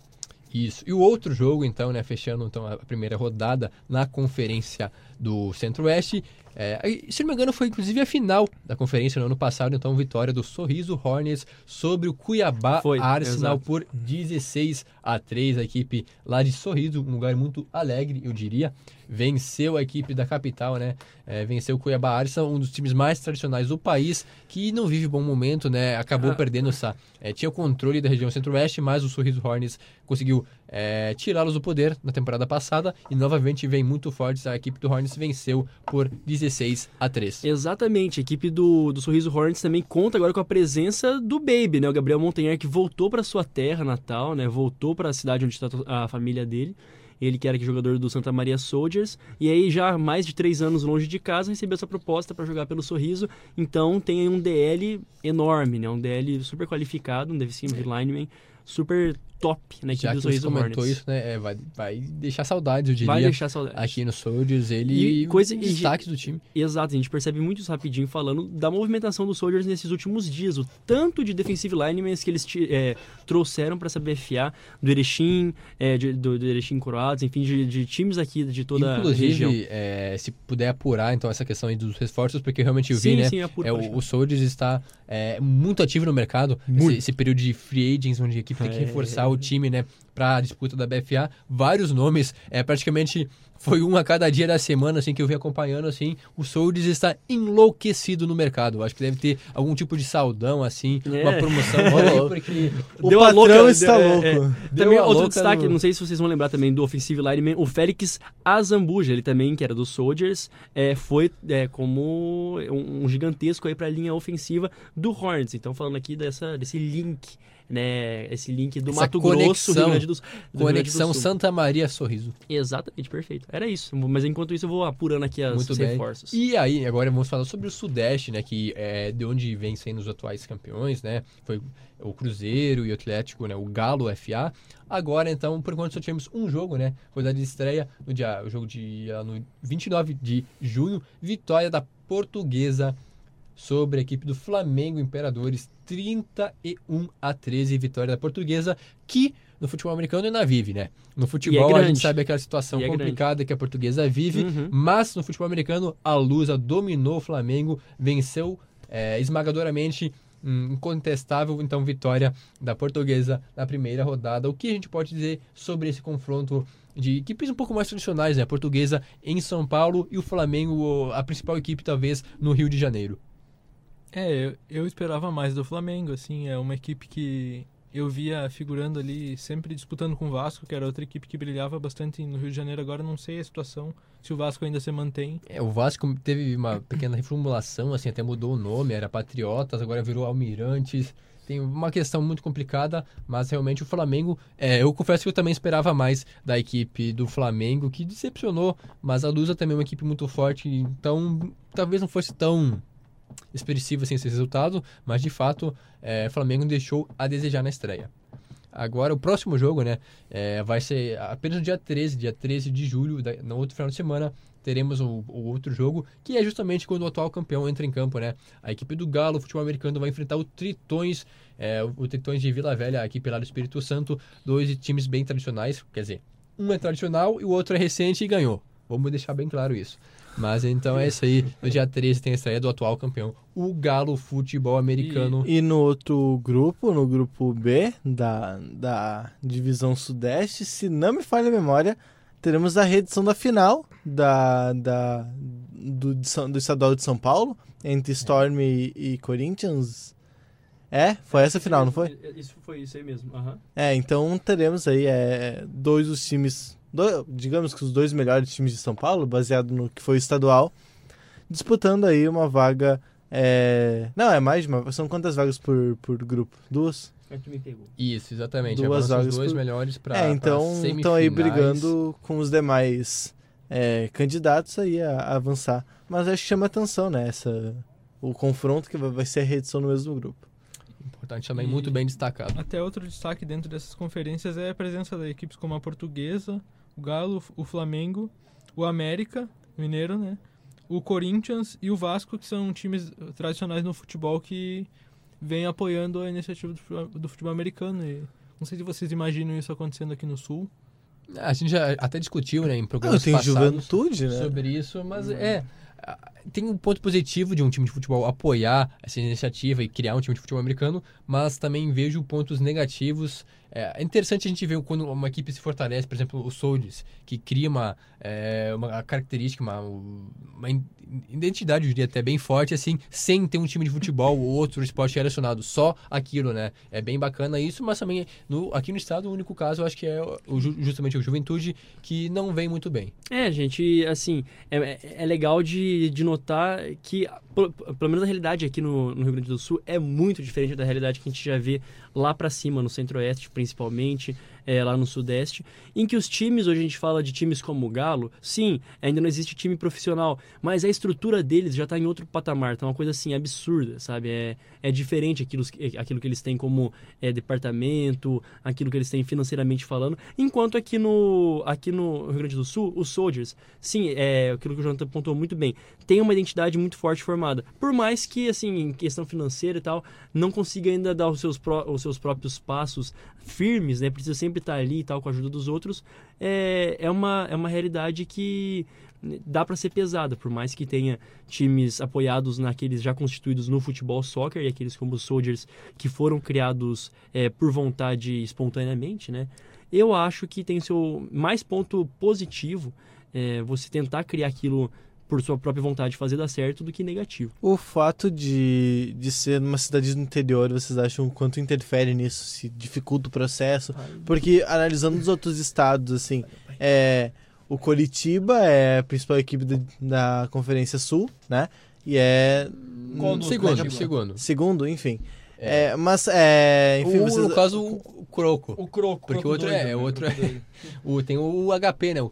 Isso. E o outro jogo, então, né, fechando então, a primeira rodada na conferência do Centro-Oeste, é, se não me engano, foi inclusive a final da conferência no ano passado, então, vitória do Sorriso Hornets sobre o Cuiabá Foi, Arsenal exato. por 16 a 3. A equipe lá de Sorriso, um lugar muito alegre, eu diria, venceu a equipe da capital, né? É, venceu o Cuiabá Arsenal, um dos times mais tradicionais do país, que não vive bom momento, né? Acabou Ah. perdendo essa. é, tinha o controle da região centro-oeste, mas o Sorriso Hornets conseguiu é, tirá-los do poder na temporada passada e novamente vem muito forte. A equipe do Hornets venceu por 16 a 3. Exatamente, a equipe do, do Sorriso Hornets também conta agora com a presença do Baby, né? O Gabriel Montanher que voltou para sua terra natal, né? Voltou para a cidade onde está a família dele. Ele que era jogador do Santa Maria Soldiers. E aí, já mais de três anos longe de casa, recebeu essa proposta para jogar pelo Sorriso. Então, tem um DL enorme, né? Um DL super qualificado, um defensive lineman super top na equipe Já do que você Sorriso comentou Hornets. isso, né? é, vai, vai deixar saudades, eu diria. Vai deixar saudade. Aqui no Soldiers, ele E coisa- um e- do time. Exato, a gente percebe muito isso rapidinho falando da movimentação dos Soldiers nesses últimos dias. O tanto de defensive linemen que eles é, trouxeram para essa BFA, do Erechim, é, de- do, do Erechim Croados, enfim, de, de times aqui de toda a região. Inclusive, é, se puder apurar então essa questão aí dos reforços, porque realmente eu vi, Sim, né? sim, apura, é, o, o Soldiers está é, muito ativo no mercado. Esse, esse período de free agents, onde a equipe tem que É. reforçar o time, né? Para a disputa da BFA. Vários nomes, é, praticamente foi um a cada dia da semana, assim, que eu vim acompanhando, assim. O Soldiers está enlouquecido no mercado. Acho que deve ter algum tipo de saldão, assim, É. uma promoção. Olha, porque O Deu a patrão louca, está deu- é, louco. é. Também outro louca destaque, no- não sei se vocês vão lembrar também do offensive lineman, o Félix Azambuja, ele também, que era do Soldiers, é, foi é, como um, um gigantesco aí para a linha ofensiva do Hornets. Então, falando aqui dessa, desse link, né, esse link do Essa Mato Grosso, conexão- Rio Grande do, do Rio Grande do conexão Sul. Santa Maria Sorriso. Exatamente, perfeito. Era isso. Mas enquanto isso, eu vou apurando aqui as, Muito os bem. reforços. E aí, agora vamos falar sobre o Sudeste, né? Que é de onde vem sendo os atuais campeões, né? Foi o Cruzeiro e o Atlético, né? O Galo FA. Agora, então, por enquanto só tivemos um jogo, né? Rodada de estreia no dia, o jogo de no 29 de junho, vitória da Portuguesa sobre a equipe do Flamengo Imperadores, 31 a 13, vitória da Portuguesa, que no futebol americano ainda vive, né? No futebol a grande. gente sabe aquela situação é complicada que a Portuguesa vive, Uhum. mas no futebol americano a Lusa dominou o Flamengo, venceu é, esmagadoramente, incontestável, então vitória da Portuguesa na primeira rodada. O que a gente pode dizer sobre esse confronto de equipes um pouco mais tradicionais, né? A Portuguesa em São Paulo e o Flamengo, a principal equipe talvez no Rio de Janeiro. É, eu, eu esperava mais do Flamengo, assim, é uma equipe que eu via figurando ali, sempre disputando com o Vasco, que era outra equipe que brilhava bastante no Rio de Janeiro. Agora não sei a situação, se o Vasco ainda se mantém. É, o Vasco teve uma pequena reformulação, assim, até mudou o nome, era Patriotas, agora virou Almirantes. Tem uma questão muito complicada, mas realmente o Flamengo, é, eu confesso que eu também esperava mais da equipe do Flamengo, que decepcionou, mas a Lusa também é uma equipe muito forte, então talvez não fosse tão expressivo assim esse resultado, mas de fato é, o Flamengo deixou a desejar na estreia. Agora, o próximo jogo, né, é, vai ser apenas no dia 13, dia 13 de julho, da- no outro final de semana, teremos o, o outro jogo, que é justamente quando o atual campeão entra em campo, né? A equipe do Galo, o futebol americano, vai enfrentar o Tritões, é, o, o Tritões de Vila Velha, a equipe lá do Espírito Santo, dois times bem tradicionais, quer dizer, um é tradicional e o outro é recente e ganhou. Vamos deixar bem claro isso. Mas então é isso aí. No dia 13 tem a estreia do atual campeão, o Galo Futebol Americano. E no outro grupo, no grupo B da, da divisão Sudeste, se não me falha a memória, teremos a reedição da final da, da, do, do estadual de São Paulo, entre Storm e, e Corinthians. É, foi essa a final, não foi? Isso foi isso aí mesmo. aham. É, então teremos aí é, dois dos times, do- digamos que os dois melhores times de São Paulo, baseado no que foi o estadual, disputando aí uma vaga. é, Não, é mais de uma. São quantas vagas por, por grupo? Duas? É. Isso, exatamente. Duas vagas os dois por- melhores para é, então estão aí brigando com os demais é, candidatos aí a, a avançar. Mas acho que chama atenção, né? Essa, o confronto que vai, vai ser a reedição no mesmo grupo. Importante também, E- muito bem destacado. Até outro destaque dentro dessas conferências é a presença de equipes como a Portuguesa, o Galo, o Flamengo, o América Mineiro, né? O Corinthians e o Vasco, que são times tradicionais no futebol que vêm apoiando a iniciativa do futebol, americano. E não sei se vocês imaginam isso acontecendo aqui no Sul. A gente já até discutiu, né, em Não, programas tem passados juventude, né? sobre isso, mas é... ah, Tem um ponto positivo de um time de futebol apoiar essa iniciativa e criar um time de futebol americano, mas também vejo pontos negativos. É é interessante a gente ver quando uma equipe se fortalece, por exemplo, o Soldiers, que cria uma, é, uma característica, uma, uma identidade, eu diria até bem forte, assim, sem ter um time de futebol ou outro esporte relacionado, só aquilo, né? É bem bacana isso, mas também no, aqui no estado o único caso eu acho que é o Ju- justamente o Juventude, que não vem muito bem. É, gente, assim, é, é- é legal de, de notar que, pelo, pelo menos a realidade aqui no, no Rio Grande do Sul é muito diferente da realidade que a gente já vê lá pra cima, no Centro-Oeste, principalmente, é, lá no Sudeste, em que os times, hoje a gente fala de times como o Galo, sim, ainda não existe time profissional, mas a estrutura deles já tá em outro patamar, tá uma coisa assim absurda, sabe? É, é diferente aquilo, aquilo que eles têm como é, departamento, aquilo que eles têm financeiramente falando, enquanto aqui no, aqui no Rio Grande do Sul, os Soldiers, sim, é aquilo que o Jonathan pontuou muito bem, tem uma identidade muito forte formada, por mais que, assim, em questão financeira e tal, não consiga ainda dar os seus, pró- os seus próprios passos firmes, né, precisa sempre estar ali e tal, com a ajuda dos outros, é, é, uma, é uma realidade que dá para ser pesada, por mais que tenha times apoiados naqueles já constituídos no futebol soccer e aqueles como os Soldiers que foram criados é, por vontade espontaneamente, né? Eu acho que tem seu mais ponto positivo é, você tentar criar aquilo por sua própria vontade fazer dar certo do que negativo. O fato de, de ser numa cidade do interior, vocês acham o quanto interfere nisso? Se dificulta o processo? Porque analisando os outros estados, assim, é, o Coritiba é a principal equipe da, da Conferência Sul, né? E é. Segundo, segundo. Segundo, enfim. É, mas, é, enfim, o, vocês. No caso, o, o Croco. O Croco. Porque o outro é, é outro é, o, tem o HP, né? O,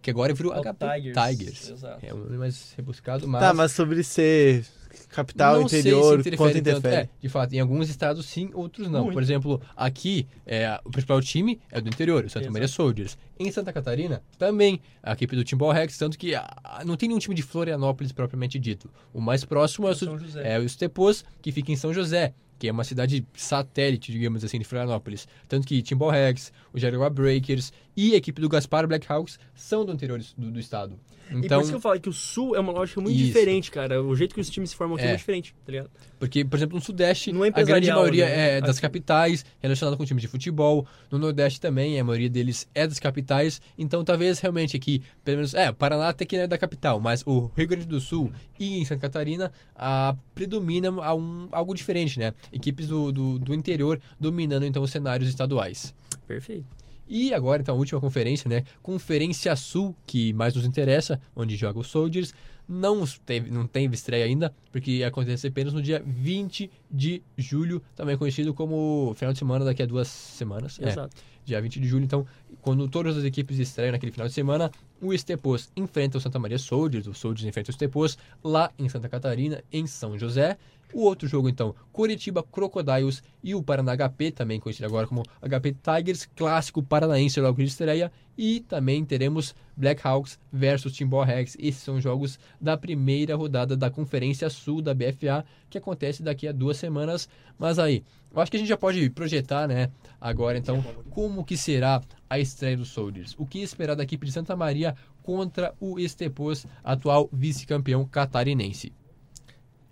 que agora virou É o HP Tigers. Tigers. Exato. É um nome mais rebuscado, mas... Tá, mas sobre ser capital, não sei se interior, interfere quanto tanto. interfere? É, de fato, em alguns estados sim, outros não. Muito. Por exemplo, aqui, é, o principal time é do interior, o Santa Exato. Maria Soldiers. Em Santa Catarina, também, a equipe do Timbal Rex, tanto que ah, não tem nenhum time de Florianópolis propriamente dito. O mais próximo é o, José. é o Estepos, que fica em São José, que é uma cidade satélite, digamos assim, de Florianópolis. Tanto que Timbal Rex, o Jaraguá Breakers e a equipe do Gaspar Blackhawks são do interior do, do estado. e por Então, isso que eu falo que o Sul é uma lógica muito Isso. diferente, cara. O jeito que os times se formam aqui é, É. muito diferente, tá ligado? Porque, por exemplo, no Sudeste, é a grande maioria né? é das Aqui- capitais, relacionada com times de futebol. No Nordeste também, a maioria deles é das capitais. Então, talvez realmente aqui, pelo menos, é, Paraná até que não é da capital, mas o Rio Grande do Sul e em Santa Catarina a, predomina a um, algo diferente, né? Equipes do, do, do interior dominando, então, os cenários estaduais. Perfeito. E agora, então, a última conferência, né? Conferência Sul, que mais nos interessa, onde joga os Soldiers. Não teve, não teve estreia ainda, porque acontece apenas no dia 20 de julho, também conhecido como final de semana daqui a duas semanas. É, Exato. dia 20 de julho. Então, quando todas as equipes estreiam naquele final de semana, o Estepos enfrenta o Santa Maria Soldiers, o Soldiers enfrenta o Estepos lá em Santa Catarina, em São José. O outro jogo, então, Curitiba Crocodiles e o Paraná HP, também conhecido agora como HP Tigers, clássico paranaense logo de estreia. E também teremos Blackhawks versus Timbó Rex. Esses são jogos da primeira rodada da Conferência Sul da BFA, que acontece daqui a duas semanas. Mas aí, eu acho que a gente já pode projetar, né, agora então, como que será a estreia dos Soldiers. O que esperar da equipe de Santa Maria contra o Estepos, atual vice-campeão catarinense.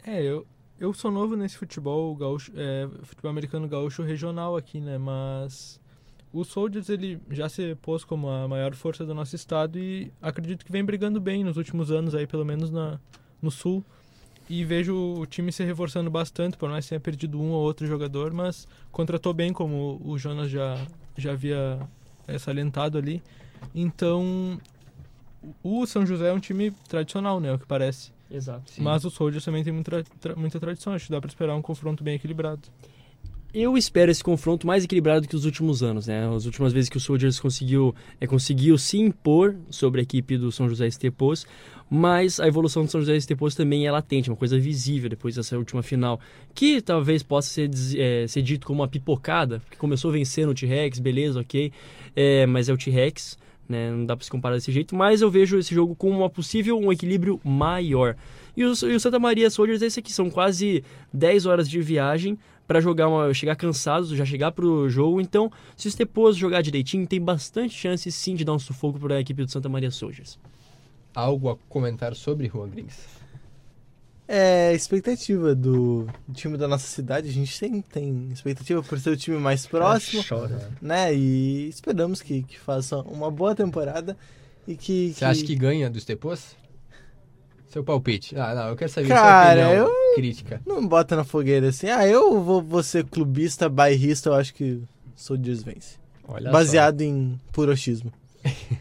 É, eu, eu sou novo nesse futebol gaúcho, é, futebol americano gaúcho regional aqui, né? Mas o Soldiers ele já se pôs como a maior força do nosso estado e acredito que vem brigando bem nos últimos anos aí, pelo menos na, no sul. E vejo o time se reforçando bastante, por mais que tenha perdido um ou outro jogador, mas contratou bem, como o Jonas já, já havia é, salientado ali. Então, o São José é um time tradicional, né? O que parece. Exato. Mas o Soldiers também tem muita, tra- muita tradição. Acho que dá pra esperar um confronto bem equilibrado. eu espero esse confronto mais equilibrado que os últimos anos, né? As últimas vezes que o Soldiers conseguiu, é, conseguiu se impor sobre a equipe do São José Estepos, mas a evolução do São José Estepos também é latente, uma coisa visível depois dessa última final, que talvez possa ser, é, ser dito como uma pipocada, porque começou vencendo o T-Rex, beleza, ok, é, mas é o T-Rex, né? Não dá para se comparar desse jeito, mas eu vejo esse jogo com uma possível um equilíbrio maior. E o, e o Santa Maria Soldiers é esse aqui, são quase 10 horas de viagem para jogar uma, chegar cansados, já chegar pro jogo. Então, se o Stepos jogar direitinho, tem bastante chance sim de dar um sufoco para a equipe do Santa Maria Soldiers. Algo a comentar sobre Juan Grings? É, expectativa do time da nossa cidade, a gente tem, tem expectativa por ser o time mais próximo, Chora. né? E esperamos que, que faça uma boa temporada e que. Você acha que ganha do Stepos? Seu palpite. Ah, não, eu quero saber Cara, sua opinião eu- crítica. Não bota na fogueira assim, ah, eu vou, vou ser clubista, bairrista, eu acho que Soldiers vence. Olha só. Baseado em purochismo.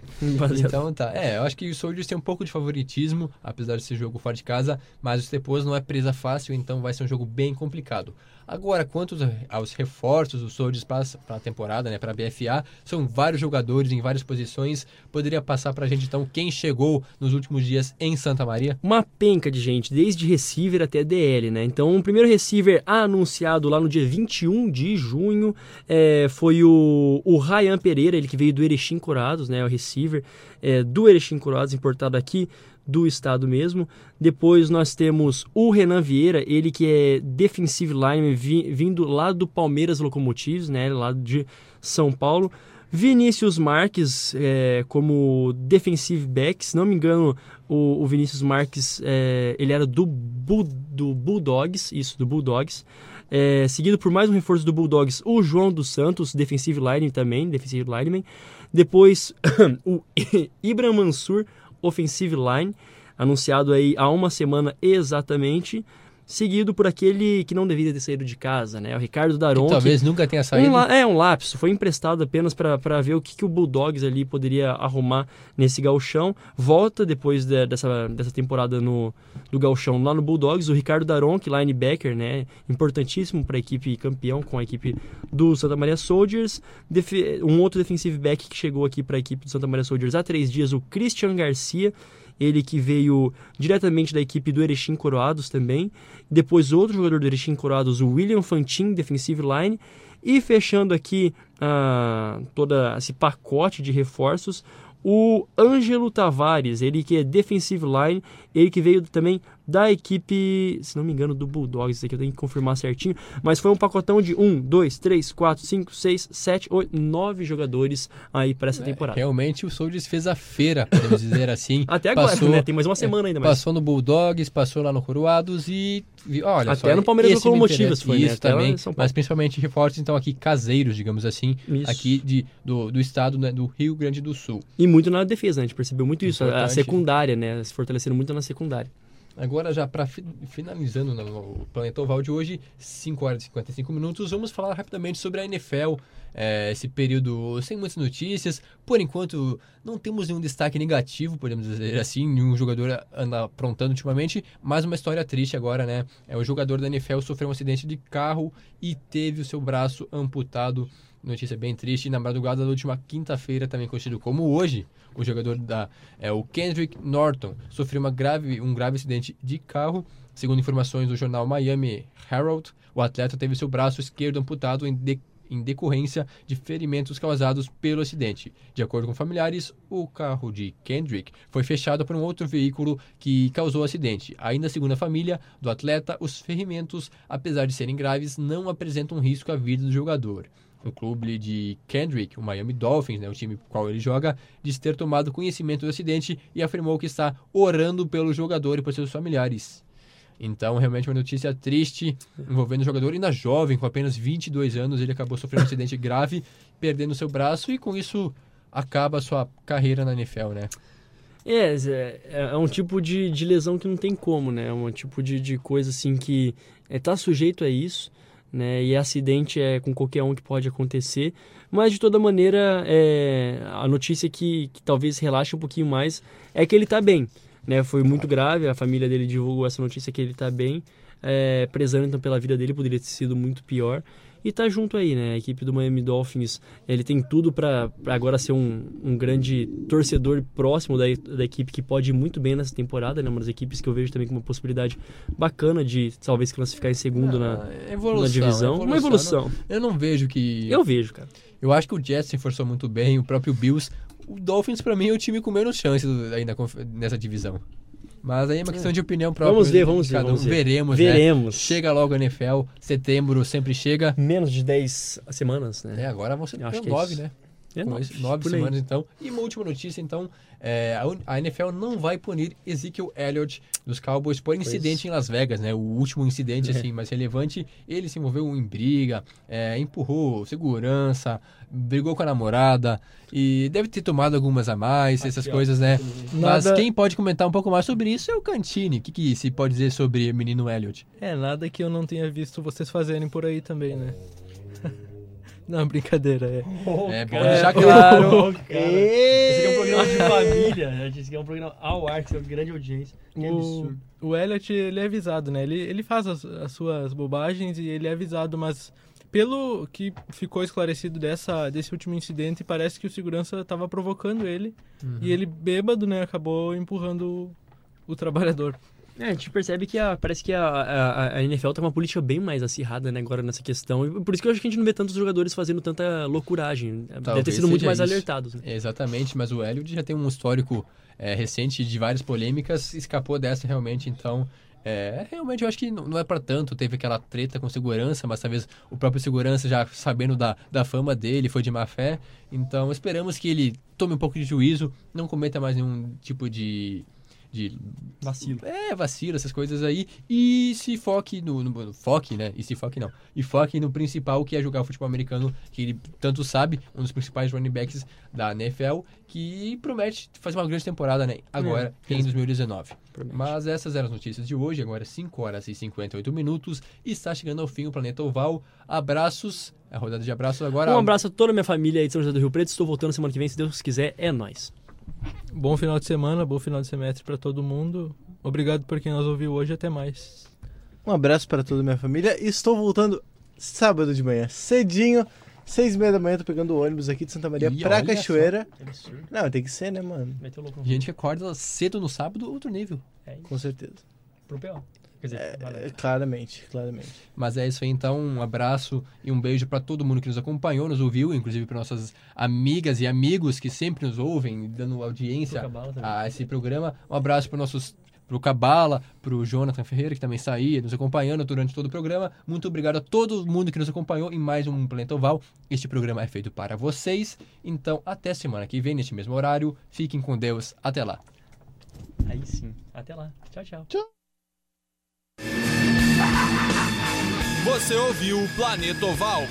Então tá. É, eu acho que o Soldiers tem um pouco de favoritismo, apesar de ser jogo fora de casa, mas o Stepos não é presa fácil, então vai ser um jogo bem complicado. Agora, quanto aos- reforços do Soldiers para a temporada, né, para a BFA, são vários jogadores em várias posições. Poderia passar pra gente então quem chegou nos últimos dias em Santa Maria? uma penca de gente, desde receiver até DL, né? Então, o primeiro receiver anunciado lá no dia 21 de junho é, foi o, o Ryan Pereira, ele que veio do Erechim Curados, né? O receiver é, do Erechim Curados, importado aqui do estado mesmo. Depois nós temos o Renan Vieira, ele que é defensive lineman, vi- vindo lá do Palmeiras Locomotives, né? Lá de São Paulo. Vinícius Marques é, como defensive back, se não me engano, o, o Vinícius Marques é, ele era do, Bull, do Bulldogs, isso, do Bulldogs. É, seguido por mais um reforço do Bulldogs, o João dos Santos, defensive lineman também, defensive lineman. Depois o Ibram Mansur, offensive line, anunciado aí há uma semana exatamente. Seguido por aquele que não deveria ter saído de casa, né? O Ricardo Daron. Que talvez nunca tenha Um saído. la- é, um lapso. Foi emprestado apenas para ver o que, que o Bulldogs ali poderia arrumar nesse gauchão. Volta depois de- dessa, dessa temporada no, do gauchão lá no Bulldogs. O Ricardo Daron, que linebacker, né? Importantíssimo para a equipe campeão com a equipe do Santa Maria Soldiers. Defe- um outro defensive back que chegou aqui para a equipe do Santa Maria Soldiers há três dias, o Christian Garcia. Ele que veio diretamente da equipe do Erechim Coroados também. Depois outro jogador do Erechim Coroados, o William Fantin, defensive line. E fechando aqui ah, todo esse pacote de reforços, o Ângelo Tavares, ele que é defensive line, ele que veio também da equipe, se não me engano, do Bulldogs, aqui eu tenho que confirmar certinho, mas foi um pacotão de 1, 2, 3, 4, 5, 6, 7, 8, 9 jogadores aí para essa É, temporada. Realmente o Soldiers fez a feira, podemos dizer assim. Até agora, Passou- né? Tem mais uma semana ainda, mas... Passou no Bulldogs, passou lá no Coroados e. Olha Até só, no Palmeiras me Locomotivas foi, né? Isso lá também, mas principalmente reforços, então, aqui caseiros, digamos assim, Isso. aqui de, do, do estado né, do Rio Grande do Sul. E muito na defesa, né? A gente percebeu muito isso. A- A secundária, né? Se fortalecendo muito na secundária. Agora, já para finalizando né, o Planeta Oval de hoje, 5 horas e 55 minutos, vamos falar rapidamente sobre a NFL. é, esse período sem muitas notícias. Por enquanto, não temos nenhum destaque negativo, podemos dizer assim. Nenhum jogador anda aprontando ultimamente. Mas uma história triste agora, né? É, o jogador da NFL sofreu um acidente de carro e teve o seu braço amputado. Notícia bem triste. Na madrugada da última quinta-feira, também conhecido como hoje, o jogador da é o Kendrick Norton sofreu uma grave, um grave acidente de carro. Segundo informações do jornal Miami Herald, o atleta teve seu braço esquerdo amputado em, de- em decorrência de ferimentos causados pelo acidente. De acordo com familiares, o carro de Kendrick foi fechado por um outro veículo que causou o acidente. Ainda segundo a família do atleta, os ferimentos, apesar de serem graves, não apresentam risco à vida do jogador. O clube de Kendrick, o Miami Dolphins, né, o time com o qual ele joga, disse ter tomado conhecimento do acidente e afirmou que está orando pelo jogador e por seus familiares. Então, realmente uma notícia triste envolvendo o jogador ainda jovem, com apenas 22 anos, ele acabou sofrendo um acidente grave, perdendo seu braço e com isso acaba a sua carreira na NFL, né? É, é, é um tipo de, de lesão que não tem como, né? É um tipo de, de coisa assim que é, tá sujeito a isso, né? E acidente é com qualquer um que pode acontecer. Mas de toda maneira, é, a notícia que, que talvez relaxe um pouquinho mais é que ele tá bem, né? Foi muito grave, a família dele divulgou essa notícia que ele tá bem, é, prezando então pela vida dele, poderia ter sido muito pior. E tá junto aí, né? A equipe do Miami Dolphins, ele tem tudo para agora ser um, um grande torcedor próximo da, da equipe que pode ir muito bem nessa temporada, né? Uma das equipes que eu vejo também com uma possibilidade bacana de talvez classificar em segundo na, É evolução, na divisão. é Uma evolução. Eu não vejo que. Eu vejo, cara. Eu acho que o Jets se forçou muito bem, o próprio Bills. O Dolphins, pra mim, é o time com menos chance do- aí na conf- nessa divisão. Mas aí é uma questão de opinião própria. Vamos ver, de vamos ver, cada um. vamos ver. Veremos, né? Veremos. Chega logo a NFL, setembro sempre chega. Menos de 10 semanas, né? É, agora vão ser Eu acho que é nove, isso. né? É Com nove, esse- nove por aí. semanas, então. E uma última notícia, então. é, a NFL não vai punir Ezekiel Elliott dos Cowboys por incidente em Las Vegas, né? O último incidente, É. assim, mais relevante. Ele se envolveu em briga, é, empurrou segurança, brigou com a namorada e deve ter tomado algumas a mais, essas coisas, né? Mas Nada- quem pode comentar um pouco mais sobre isso é o Cantini. O que, que se pode dizer sobre o menino Elliott? É, nada que eu não tenha visto vocês fazerem por aí também, né? não, brincadeira, é. é bom deixar claro. Esse aqui é um programa de família, né? Esse aqui é um programa ao ar, que tem uma grande audiência. Que O, absurdo. o Elliot, ele é avisado, né? Ele, ele faz as, as suas bobagens e ele é avisado, mas pelo que ficou esclarecido dessa, desse último incidente, parece que o segurança estava provocando ele e ele, bêbado, né, acabou empurrando o, o trabalhador. É, a gente percebe que a, parece que a, a, a NFL tá uma política bem mais acirrada né, agora nessa questão. Por isso que eu acho que a gente não vê tantos jogadores fazendo tanta loucuragem. Deve ter Talvez sido muito mais isso. alertados. Né? Exatamente, mas o Elliot já tem um histórico é, recente de várias polêmicas, escapou dessa realmente, então. É, realmente eu acho que não é pra tanto. Teve aquela treta com segurança, mas talvez o próprio segurança já sabendo da, da fama dele, foi de má fé. Então esperamos que ele tome um pouco de juízo, não cometa mais nenhum tipo de. De Vacilo. é, vacilo, essas coisas aí. E se foque no, no- no- Foque, né? E se foque não. E foque no principal, que é jogar o futebol americano, que ele tanto sabe, um dos principais running backs da NFL, que promete fazer uma grande temporada, né? Agora, em 2019. Mas essas eram as notícias de hoje, agora 5 horas e 58 minutos. E está chegando ao fim o Planeta Oval. Abraços. A rodada de abraços agora. Um abraço a toda a minha família aí de São José do Rio Preto. Estou voltando semana que vem, se Deus quiser, é nóis. Bom final de semana, bom final de semestre para todo mundo. Obrigado por quem nos ouviu hoje, até mais. Um abraço para toda a minha família. Estou voltando sábado de manhã, cedinho, seis e meia da manhã, tô pegando o ônibus aqui de Santa Maria Ih, pra Cachoeira. Não, tem que ser, né, mano? Louco. Gente que acorda cedo no sábado, outro nível. É isso. Com certeza. Pro PO. Quer dizer, É, claramente, claramente. Mas é isso aí, então. Um abraço e um beijo para todo mundo que nos acompanhou, nos ouviu, inclusive para nossas amigas e amigos que sempre nos ouvem, dando audiência a esse programa. Um abraço para nossos pro Cabala, pro Jonathan Ferreira, que também está aí nos acompanhando durante todo o programa. Muito obrigado a todo mundo que nos acompanhou em mais um Planeta Oval. Este programa é feito para vocês. Então, até semana que vem, neste mesmo horário. Fiquem com Deus. Até lá. Aí sim. Até lá. Tchau, tchau. Você ouviu o Planeta Oval.